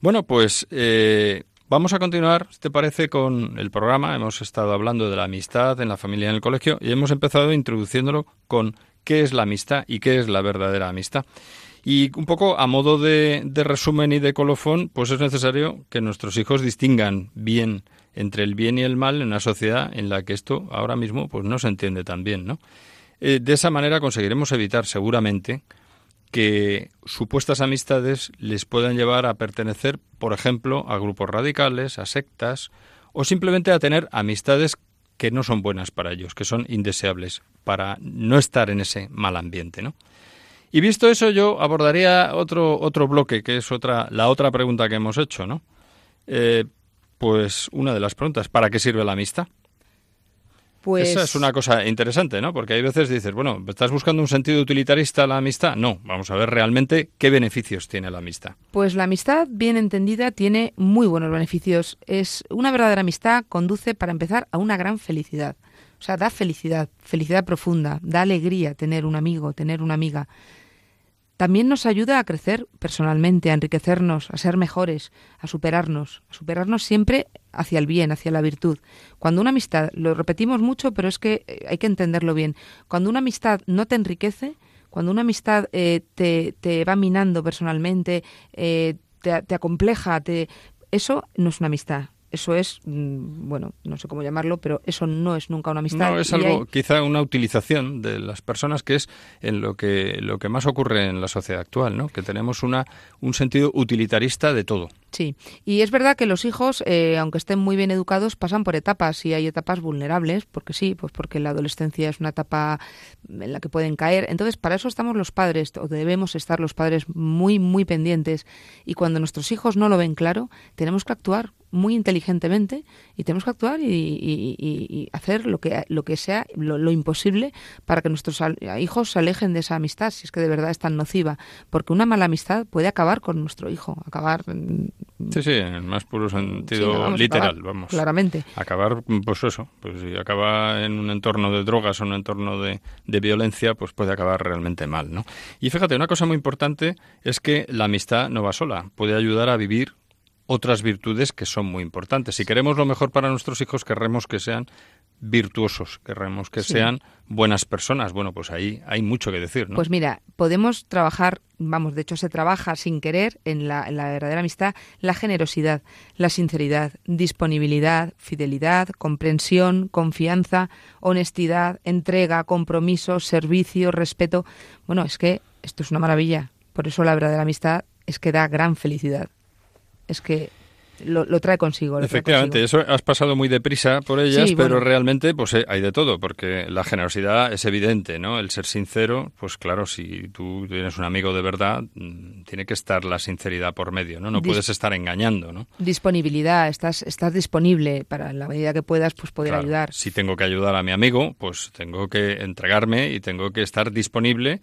Bueno, pues eh, vamos a continuar, si te parece, con el programa. Hemos estado hablando de la amistad en la familia en el colegio y hemos empezado introduciéndolo con qué es la amistad y qué es la verdadera amistad. Y un poco a modo de, de, resumen y de colofón, pues es necesario que nuestros hijos distingan bien entre el bien y el mal en una sociedad en la que esto ahora mismo pues no se entiende tan bien, ¿no? Eh, de esa manera conseguiremos evitar seguramente que supuestas amistades les puedan llevar a pertenecer, por ejemplo, a grupos radicales, a sectas o simplemente a tener amistades que no son buenas para ellos, que son indeseables para no estar en ese mal ambiente, ¿no? Y visto eso, yo abordaría otro, otro bloque, que es otra, la otra pregunta que hemos hecho, ¿no? Eh, pues una de las preguntas, ¿para qué sirve la amistad? Pues Esa es una cosa interesante, ¿no? Porque hay veces dices, bueno, ¿estás buscando un sentido utilitarista a la amistad? No, vamos a ver realmente qué beneficios tiene la amistad. Pues la amistad, bien entendida, tiene muy buenos beneficios. Es una verdadera amistad conduce, para empezar, a una gran felicidad. O sea, da felicidad, felicidad profunda, da alegría tener un amigo, tener una amiga. También nos ayuda a crecer personalmente, a enriquecernos, a ser mejores, a superarnos, a superarnos siempre hacia el bien, hacia la virtud. Cuando una amistad, lo repetimos mucho, pero es que eh, hay que entenderlo bien, cuando una amistad no te enriquece, cuando una amistad eh, te, te, va minando personalmente, eh, te, te acompleja, te, eso no es una amistad, eso es, mm, bueno, no sé cómo llamarlo, pero eso no es nunca una amistad. No, es algo, hay... quizá una utilización de las personas que es en lo que, lo que más ocurre en la sociedad actual, ¿no? Que tenemos una, un sentido utilitarista de todo. Sí, y es verdad que los hijos, eh, aunque estén muy bien educados, pasan por etapas y hay etapas vulnerables, porque sí, pues porque la adolescencia es una etapa en la que pueden caer. Entonces, para eso estamos los padres, o debemos estar los padres muy, muy pendientes. Y cuando nuestros hijos no lo ven claro, tenemos que actuar muy inteligentemente y tenemos que actuar y, y, y hacer lo que, lo que sea, lo, lo, imposible para que nuestros hijos se alejen de esa amistad, si es que de verdad es tan nociva. Porque una mala amistad puede acabar con nuestro hijo, acabar Sí, sí, en el más puro sentido sí, vamos, literal, acabar, vamos. Claramente. Acabar, pues eso, pues si acaba en un entorno de drogas o en un entorno de, de, violencia, pues puede acabar realmente mal, ¿no? Y fíjate, una cosa muy importante es que la amistad no va sola, puede ayudar a vivir otras virtudes que son muy importantes. Si queremos lo mejor para nuestros hijos, querremos que sean virtuosos, queremos que sí. sean buenas personas. Bueno, pues ahí hay mucho que decir, ¿no? Pues mira, podemos trabajar, vamos, de hecho se trabaja sin querer en la, en la verdadera amistad, la generosidad, la sinceridad, disponibilidad, fidelidad, comprensión, confianza, honestidad, entrega, compromiso, servicio, respeto. Bueno, es que esto es una maravilla. Por eso la verdadera amistad es que da gran felicidad. Es que lo, lo, trae consigo. Lo Efectivamente, trae consigo. eso has pasado muy deprisa por ellas, sí, pero bueno. realmente pues eh, hay de todo, porque la generosidad es evidente, ¿no? El ser sincero, pues claro, si tú tienes un amigo de verdad, mm, tiene que estar la sinceridad por medio, ¿no? No Dis puedes estar engañando, ¿no? Disponibilidad, estás, estás disponible para en la medida que puedas, pues poder claro, ayudar. Si tengo que ayudar a mi amigo, pues tengo que entregarme y tengo que estar disponible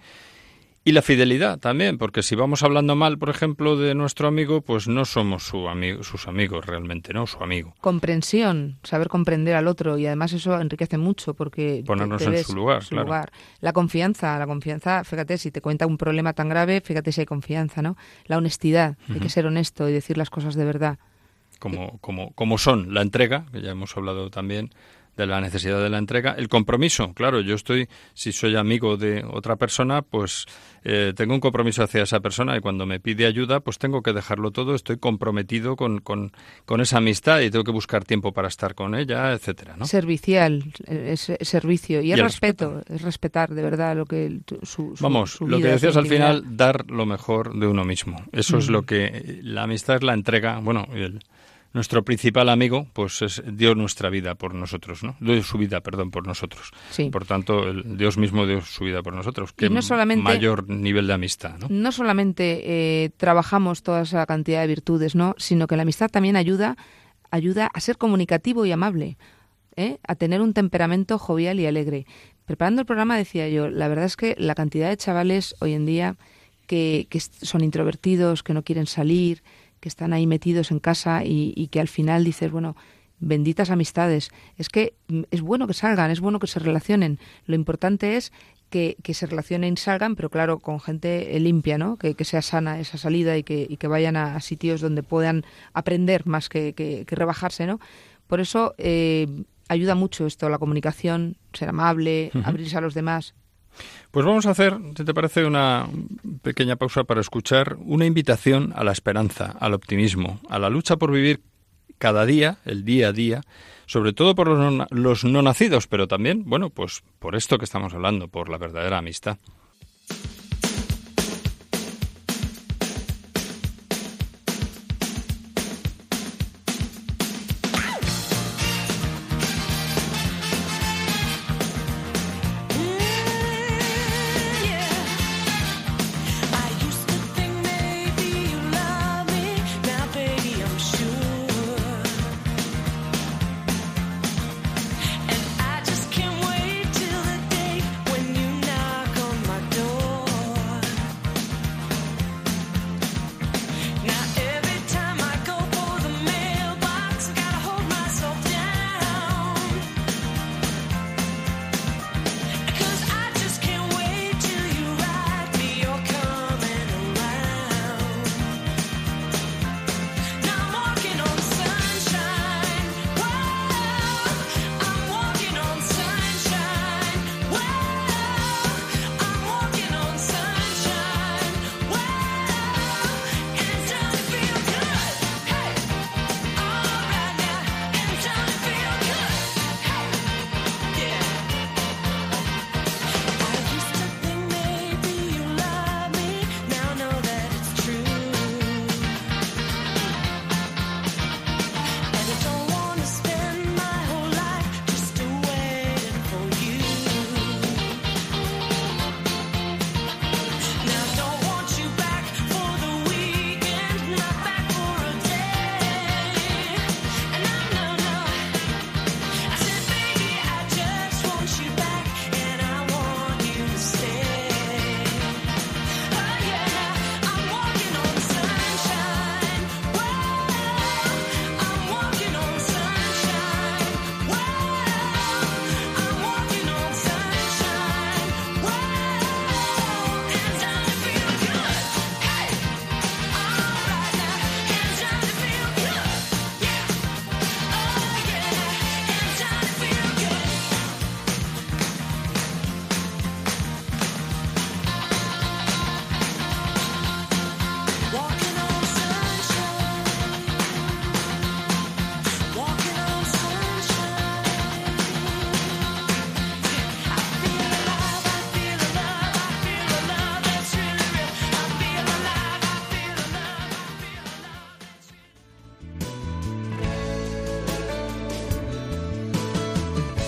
y la fidelidad también, porque si vamos hablando mal, por ejemplo, de nuestro amigo, pues no somos su amigo, sus amigos realmente, ¿no? Su amigo. Comprensión, saber comprender al otro y además eso enriquece mucho porque ponernos en su lugar, su claro. lugar. La confianza, la confianza, fíjate, si te cuenta un problema tan grave, fíjate si hay confianza, ¿no? La honestidad, uh -huh. hay que ser honesto y decir las cosas de verdad. Como, como, como son la entrega, que ya hemos hablado también, de la necesidad de la entrega, el compromiso, claro, yo estoy, si soy amigo de otra persona, pues eh, tengo un compromiso hacia esa persona y cuando me pide ayuda, pues tengo que dejarlo todo, estoy comprometido con, con, con esa amistad y tengo que buscar tiempo para estar con ella, etcétera, ¿no? Servicial, es, es servicio y, y el, respeto, respeto, es respetar de verdad lo que su, su Vamos, su lo vida, que decías al final, dar lo mejor de uno mismo. Eso mm. es lo que la amistad es la entrega, bueno, el, nuestro principal amigo, pues es, dio nuestra vida por nosotros, ¿no? Dio su vida, perdón, por nosotros. Sí. Por tanto, el Dios mismo dio su vida por nosotros. Que no solamente, mayor nivel de amistad, ¿no? No solamente eh, trabajamos toda esa cantidad de virtudes, ¿no? Sino que la amistad también ayuda, ayuda a ser comunicativo y amable, ¿eh? a tener un temperamento jovial y alegre. Preparando el programa decía yo, la verdad es que la cantidad de chavales hoy en día que, que son introvertidos, que no quieren salir, que están ahí metidos en casa y, y, que al final dices, bueno, benditas amistades. Es que es bueno que salgan, es bueno que se relacionen. Lo importante es que, que se relacionen y salgan, pero claro, con gente limpia, ¿no? Que, que sea sana esa salida y que, y que vayan a, a, sitios donde puedan aprender más que, que rebajarse, ¿no? Por eso eh, ayuda mucho esto, la comunicación, ser amable, uh -huh. abrirse a los demás. Pues vamos a hacer, si te parece, una pequeña pausa para escuchar una invitación a la esperanza, al optimismo, a la lucha por vivir cada día, el día a día, sobre todo por los no, los no nacidos, pero también, bueno, pues por esto que estamos hablando, por la verdadera amistad.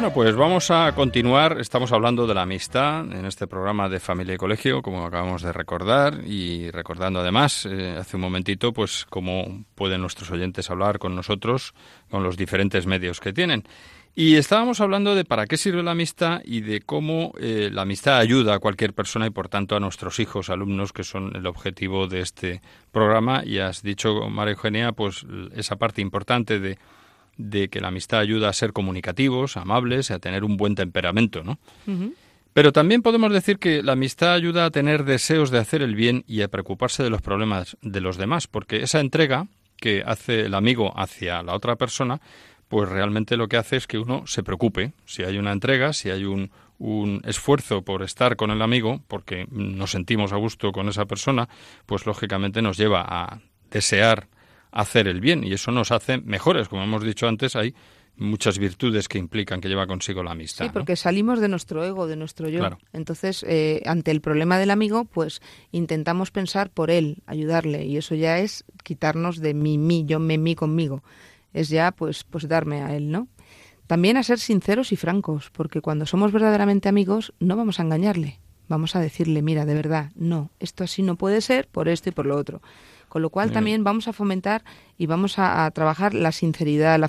Bueno, pues vamos a continuar. Estamos hablando de la amistad en este programa de Familia y Colegio, como acabamos de recordar, y recordando además eh, hace un momentito, pues cómo pueden nuestros oyentes hablar con nosotros con los diferentes medios que tienen. Y estábamos hablando de para qué sirve la amistad y de cómo eh, la amistad ayuda a cualquier persona y por tanto a nuestros hijos, alumnos, que son el objetivo de este programa. Y has dicho, María Eugenia, pues esa parte importante de de que la amistad ayuda a ser comunicativos, amables a tener un buen temperamento, ¿no? Pero también podemos decir que la amistad ayuda a tener deseos de hacer el bien y a preocuparse de los problemas de los demás, porque esa entrega que hace el amigo hacia la otra persona, pues realmente lo que hace es que uno se preocupe. Si hay una entrega, si hay un, un esfuerzo por estar con el amigo, porque nos sentimos a gusto con esa persona, pues lógicamente nos lleva a desear hacer el bien y eso nos hace mejores. Como hemos dicho antes, hay muchas virtudes que implican que lleva consigo la amistad. Sí, porque salimos de nuestro ego, de nuestro yo. Entonces, eh, ante el problema del amigo, pues intentamos pensar por él, ayudarle y eso ya es quitarnos de mi, mí, yo, me, mí conmigo. Es ya, pues, pues darme a él, ¿no? También a ser sinceros y francos, porque cuando somos verdaderamente amigos no vamos a engañarle, vamos a decirle, mira, de verdad, no, esto así no puede ser por esto y por lo otro. Con lo cual también vamos a fomentar y vamos a, trabajar la sinceridad, la,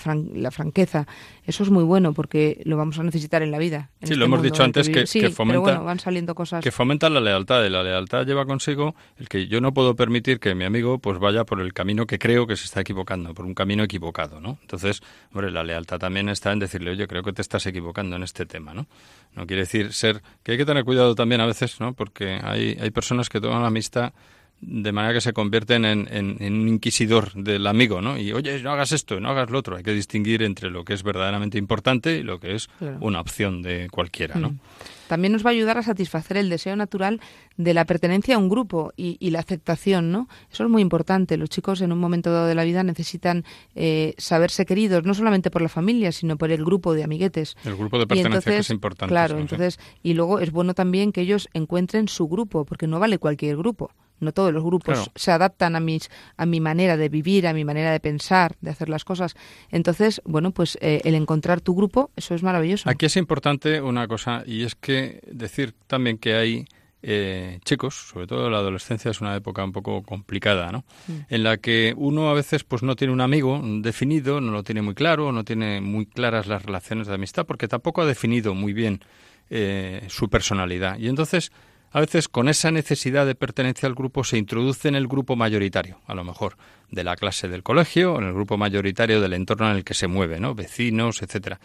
franqueza. Eso es muy bueno porque lo vamos a necesitar en la vida. sí, este lo hemos dicho antes que, fomenta, van saliendo cosas. que fomenta la lealtad y la lealtad lleva consigo el que yo no puedo permitir que mi amigo pues vaya por el camino que creo que se está equivocando, por un camino equivocado, ¿no? Entonces, hombre, la lealtad también está en decirle, oye, creo que te estás equivocando en este tema, ¿no? No quiere decir ser que hay que tener cuidado también a veces, ¿no? Porque hay, hay personas que toman la amistad de manera que se convierten en, en, un inquisidor del amigo, ¿no? Y oye, no hagas esto, no hagas lo otro. Hay que distinguir entre lo que es verdaderamente importante y lo que es una opción de cualquiera, ¿no? Mm. También nos va a ayudar a satisfacer el deseo natural de la pertenencia a un grupo y, y, la aceptación, ¿no? Eso es muy importante. Los chicos en un momento dado de la vida necesitan eh, saberse queridos, no solamente por la familia, sino por el grupo de amiguetes. El grupo de pertenencia que es importante. Claro, entonces, y luego es bueno también que ellos encuentren su grupo, porque no vale cualquier grupo. No todos los grupos se adaptan a mis a mi manera de vivir, a mi manera de pensar, de hacer las cosas. Entonces, bueno, pues eh, el encontrar tu grupo, eso es maravilloso. Aquí es importante una cosa y es que decir también que hay eh, chicos, sobre todo la adolescencia es una época un poco complicada, ¿no? Mm. En la que uno a veces pues no tiene un amigo definido, no lo tiene muy claro, no tiene muy claras las relaciones de amistad, porque tampoco ha definido muy bien eh, su personalidad. Y entonces a veces con esa necesidad de pertenencia al grupo se introduce en el grupo mayoritario, a lo mejor de la clase del colegio, en el grupo mayoritario del entorno en el que se mueve, ¿no? Vecinos, etcétera.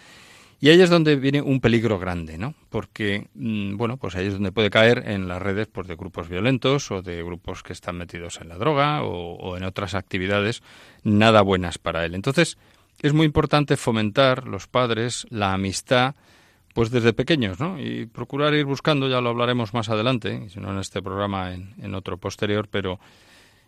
Y ahí es donde viene un peligro grande, ¿no? Porque, mm, bueno, pues ahí es donde puede caer en las redes pues, de grupos violentos o de grupos que están metidos en la droga o en otras actividades nada buenas para él. Entonces, es muy importante fomentar los padres la amistad pues desde pequeños, ¿no? Y procurar ir buscando, ya lo hablaremos más adelante, si no en este programa, en, en otro posterior, pero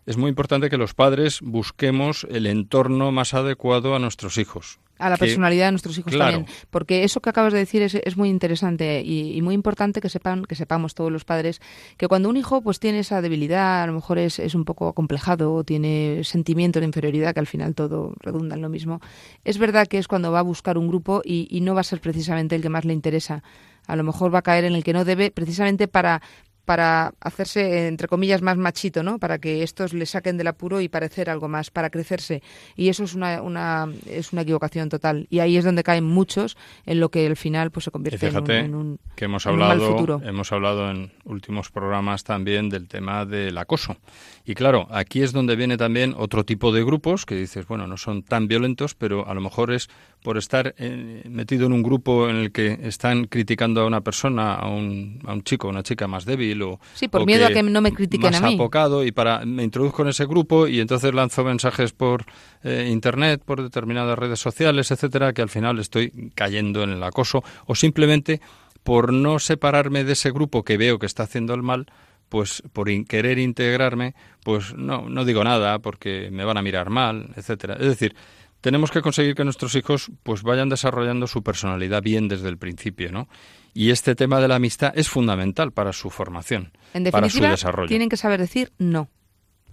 es muy importante que los padres busquemos el entorno más adecuado a nuestros hijos, a la personalidad de nuestros hijos también. Porque eso que acabas de decir es, es muy interesante y, muy importante que sepan, que sepamos todos los padres, que cuando un hijo pues tiene esa debilidad, a lo mejor es, es un poco acomplejado o tiene sentimiento de inferioridad, que al final todo redunda en lo mismo, es verdad que es cuando va a buscar un grupo y, y no va a ser precisamente el que más le interesa. A lo mejor va a caer en el que no debe, precisamente para para hacerse, entre comillas, más machito, ¿no? Para que estos le saquen del apuro y parecer algo más, para crecerse. Y eso es una, una, es una equivocación total. Y ahí es donde caen muchos en lo que al final pues se convierte en un, en un, que hemos en un mal hablado, futuro. hemos hablado en últimos programas también del tema del acoso. Y claro, aquí es donde viene también otro tipo de grupos que dices, bueno, no son tan violentos, pero a lo mejor es por estar eh, metido en un grupo en el que están criticando a una persona, a un, a un chico, a una chica más débil o Sí, por o miedo a que no me critiquen más a mí. apocado y para me introduzco en ese grupo y entonces lanzo mensajes por eh, internet, por determinadas redes sociales, etcétera, que al final estoy cayendo en el acoso o simplemente por no separarme de ese grupo que veo que está haciendo el mal, pues por in- querer integrarme, pues no, no digo nada porque me van a mirar mal, etcétera. Es decir, tenemos que conseguir que nuestros hijos pues vayan desarrollando su personalidad bien desde el principio, ¿no? Y este tema de la amistad es fundamental para su formación, En para su definitiva, desarrollo. tienen que saber decir no.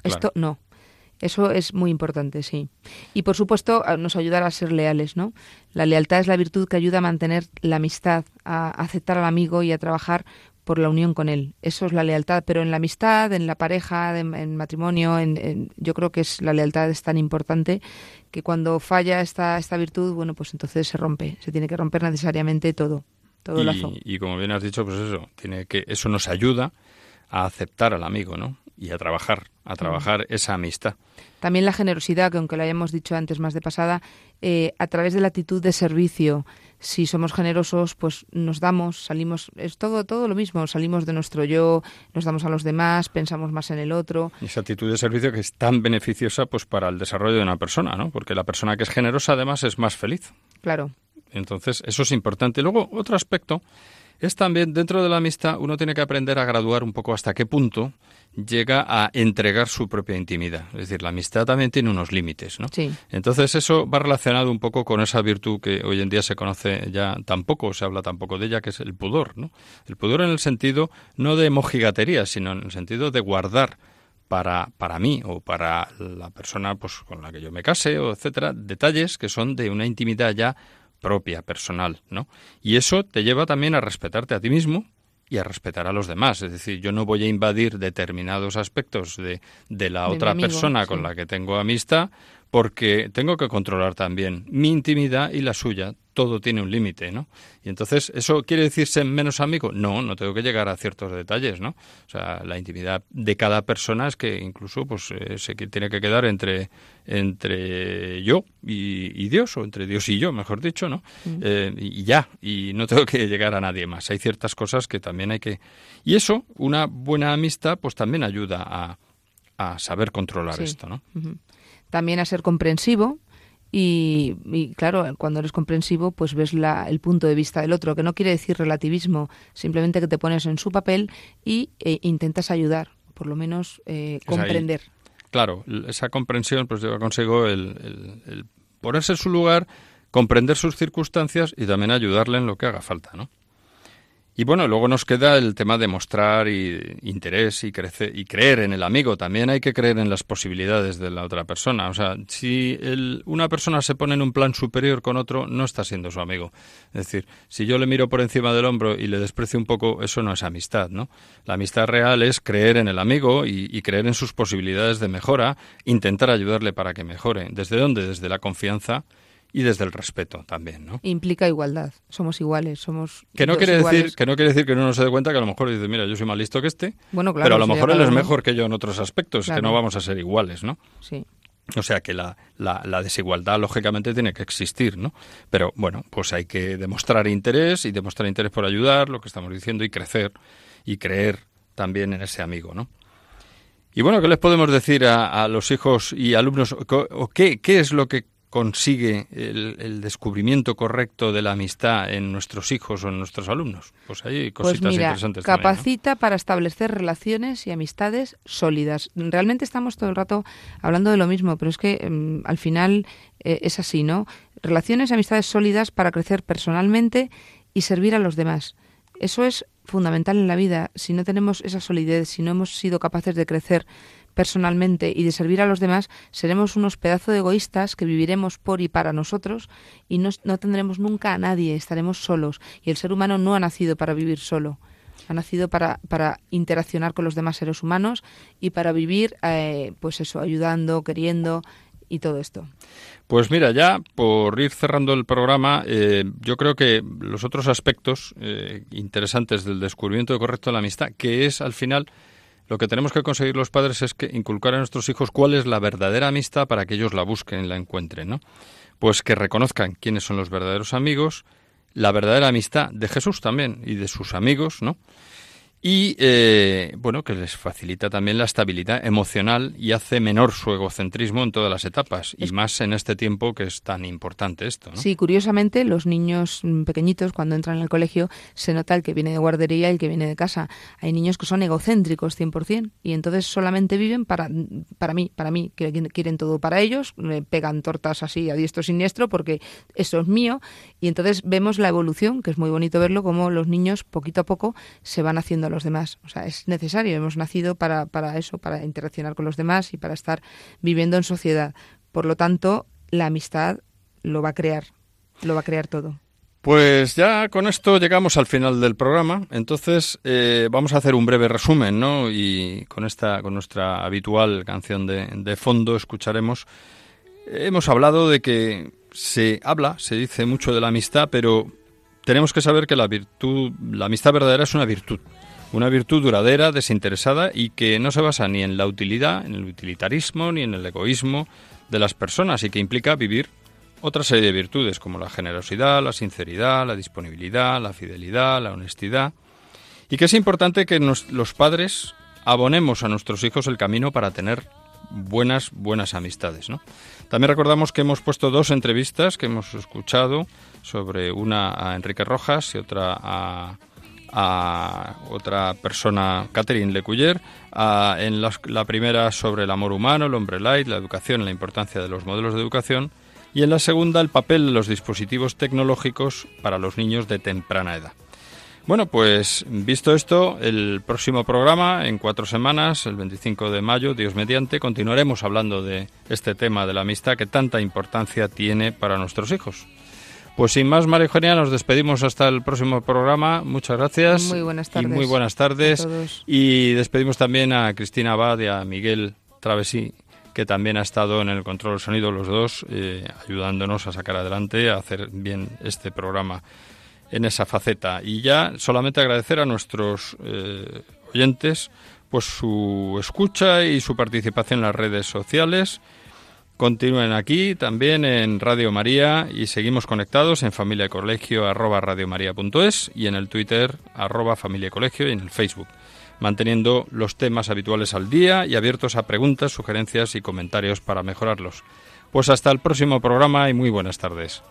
Claro. Esto no. Eso es muy importante, sí. Y por supuesto, nos ayudará a ser leales, ¿no? La lealtad es la virtud que ayuda a mantener la amistad, a aceptar al amigo y a trabajar por la unión con él. Eso es la lealtad, pero en la amistad, en la pareja, en, en matrimonio, en, en- yo creo que es la lealtad es tan importante que cuando falla esta, esta virtud, bueno, pues entonces se rompe, se tiene que romper necesariamente todo, todo el lazo. y, y como bien has dicho, pues eso, tiene que eso nos ayuda a aceptar al amigo, ¿no? Y a trabajar, a trabajar esa amistad. También la generosidad, que aunque lo hayamos dicho antes más de pasada, eh, a través de la actitud de servicio. Si somos generosos, pues nos damos, salimos, es todo, todo lo mismo, salimos de nuestro yo, nos damos a los demás, pensamos más en el otro. Esa actitud de servicio que es tan beneficiosa pues para el desarrollo de una persona, ¿no? Porque la persona que es generosa además es más feliz. Claro, Entonces, eso es importante. Luego, otro aspecto es también, dentro de la amistad, uno tiene que aprender a graduar un poco hasta qué punto llega a entregar su propia intimidad. Es decir, la amistad también tiene unos límites, ¿no? sí. Entonces, eso va relacionado un poco con esa virtud que hoy en día se conoce ya tampoco, se habla tampoco de ella, que es el pudor, ¿no? El pudor en el sentido no de mojigatería, sino en el sentido de guardar para, para mí o para la persona pues, con la que yo me case, o etcétera, detalles que son de una intimidad ya propia, personal, ¿no? Y eso te lleva también a respetarte a ti mismo y a respetar a los demás. Es decir, yo no voy a invadir determinados aspectos de, de la De otra amigo, persona con la que tengo amistad porque tengo que controlar también mi intimidad y la suya. Todo tiene un límite, ¿no? Y entonces, ¿eso quiere decir ser menos amigo? No, no tengo que llegar a ciertos detalles, ¿no? O sea, la intimidad de cada persona es que incluso pues eh, se que- tiene que quedar entre, entre yo y, y Dios, o entre Dios y yo, mejor dicho, ¿no? Eh, y ya, y no tengo que llegar a nadie más. Hay ciertas cosas que también hay que... Y eso, una buena amistad, pues también ayuda a, a saber controlar Sí. esto, ¿no? También a ser comprensivo y, y, claro, cuando eres comprensivo pues ves la, el punto de vista del otro, que no quiere decir relativismo, simplemente que te pones en su papel y e intentas ayudar, por lo menos eh, comprender. Claro, esa comprensión pues lleva consigo el, el- el ponerse en su lugar, comprender sus circunstancias y también ayudarle en lo que haga falta, ¿no? Y bueno, luego nos queda el tema de mostrar y, interés y, y creer en el amigo. También hay que creer en las posibilidades de la otra persona. O sea, si el- una persona se pone en un plan superior con otro, no está siendo su amigo. Es decir, si yo le miro por encima del hombro y le desprecio un poco, eso no es amistad, ¿no? La amistad real es creer en el amigo y, y creer en sus posibilidades de mejora, intentar ayudarle para que mejore. ¿Desde dónde? Desde la confianza y desde el respeto también, ¿no? Implica igualdad, somos iguales, somos Que no quiere iguales. decir que no quiere decir que uno no se dé cuenta que a lo mejor dice, mira, yo soy más listo que este, Bueno, claro, pero a lo mejor él es mejor que yo en otros aspectos, que Claro. no vamos a ser iguales, ¿no? Sí. O sea que la, la, la desigualdad lógicamente tiene que existir, ¿no? Pero bueno, pues hay que demostrar interés y demostrar interés por ayudar, lo que estamos diciendo, y crecer y creer también en ese amigo, ¿no? Y bueno, ¿qué les podemos decir a, a los hijos y alumnos? ¿O qué, qué es lo que consigue el, el descubrimiento correcto de la amistad en nuestros hijos o en nuestros alumnos? Pues hay Pues cositas mira, interesantes también, ¿no? capacita para establecer relaciones y amistades sólidas. Realmente estamos todo el rato hablando de lo mismo, pero es que mm, al final eh, es así, ¿no? Relaciones y amistades sólidas para crecer personalmente y servir a los demás. Eso es fundamental en la vida. Si no tenemos esa solidez, si no hemos sido capaces de crecer personalmente y de servir a los demás, seremos unos pedazos de egoístas que viviremos por y para nosotros y no, no tendremos nunca a nadie, estaremos solos. Y el ser humano no ha nacido para vivir solo. Ha nacido para, para interaccionar con los demás seres humanos y para vivir, eh, pues eso, ayudando, queriendo y todo esto. Pues mira, ya por ir cerrando el programa, eh, yo creo que los otros aspectos eh, interesantes del descubrimiento de correcto de la amistad, que es al final lo que tenemos que conseguir los padres es que inculcar a nuestros hijos cuál es la verdadera amistad para que ellos la busquen y la encuentren, ¿no? Pues que reconozcan quiénes son los verdaderos amigos, la verdadera amistad de Jesús también y de sus amigos, ¿no? Y eh, bueno que les facilita también la estabilidad emocional y hace menor su egocentrismo en todas las etapas y más en este tiempo que es tan importante esto. ¿no? Sí, curiosamente los niños pequeñitos cuando entran al colegio se nota el que viene de guardería y el que viene de casa. Hay niños que son egocéntricos 100% y entonces solamente viven para, para mí, para mí, que quieren todo para ellos, me pegan tortas así a diestro siniestro porque eso es mío y entonces vemos la evolución, que es muy bonito verlo, como los niños poquito a poco se van haciendo los demás. O sea, es necesario, hemos nacido para, para eso, para interaccionar con los demás y para estar viviendo en sociedad. Por lo tanto, la amistad lo va a crear, lo va a crear todo. Pues ya con esto llegamos al final del programa. Entonces eh, vamos a hacer un breve resumen, ¿no? Y con esta, con nuestra habitual canción de, de fondo escucharemos. Hemos hablado de que se habla, se dice mucho de la amistad, pero tenemos que saber que la virtud, la amistad verdadera es una virtud. Una virtud duradera, desinteresada y que no se basa ni en la utilidad, en el utilitarismo, ni en el egoísmo de las personas y que implica vivir otra serie de virtudes como la generosidad, la sinceridad, la disponibilidad, la fidelidad, la honestidad y que es importante que los padres abonemos a nuestros hijos el camino para tener buenas buenas amistades, ¿no? También recordamos que hemos puesto dos entrevistas que hemos escuchado sobre una a Enrique Rojas y otra a a otra persona, Catherine Lecuyer, en la, primera sobre el amor humano, el hombre light, la educación la importancia de los modelos de educación, y en la segunda el papel de los dispositivos tecnológicos para los niños de temprana edad. Bueno, pues visto esto, el próximo programa, en cuatro semanas, el 25 de mayo, Dios mediante, continuaremos hablando de este tema de la amistad que tanta importancia tiene para nuestros hijos. Pues sin más, María Eugenia, nos despedimos hasta el próximo programa. Muchas gracias. Muy buenas tardes. Y muy buenas tardes. Y despedimos también a Cristina Abad y a Miguel Travesí, que también ha estado en el control del sonido, los dos, eh, ayudándonos a sacar adelante, a hacer bien este programa en esa faceta. Y ya solamente agradecer a nuestros eh, oyentes pues su escucha y su participación en las redes sociales Continúen aquí también en Radio María y seguimos conectados en familia colegio arroba radiomaria.es y en el Twitter arroba familia colegio y en el Facebook, manteniendo los temas habituales al día y abiertos a preguntas, sugerencias y comentarios para mejorarlos. Pues hasta el próximo programa y muy buenas tardes.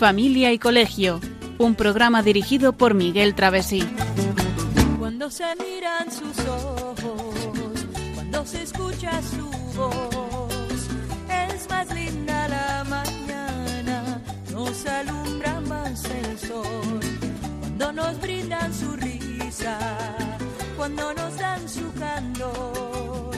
Familia y Colegio, un programa dirigido por Miguel Travesí. Cuando se miran sus ojos, cuando se escucha su voz, es más linda la mañana, nos alumbra más el sol. Cuando nos brindan su risa, cuando nos dan su candor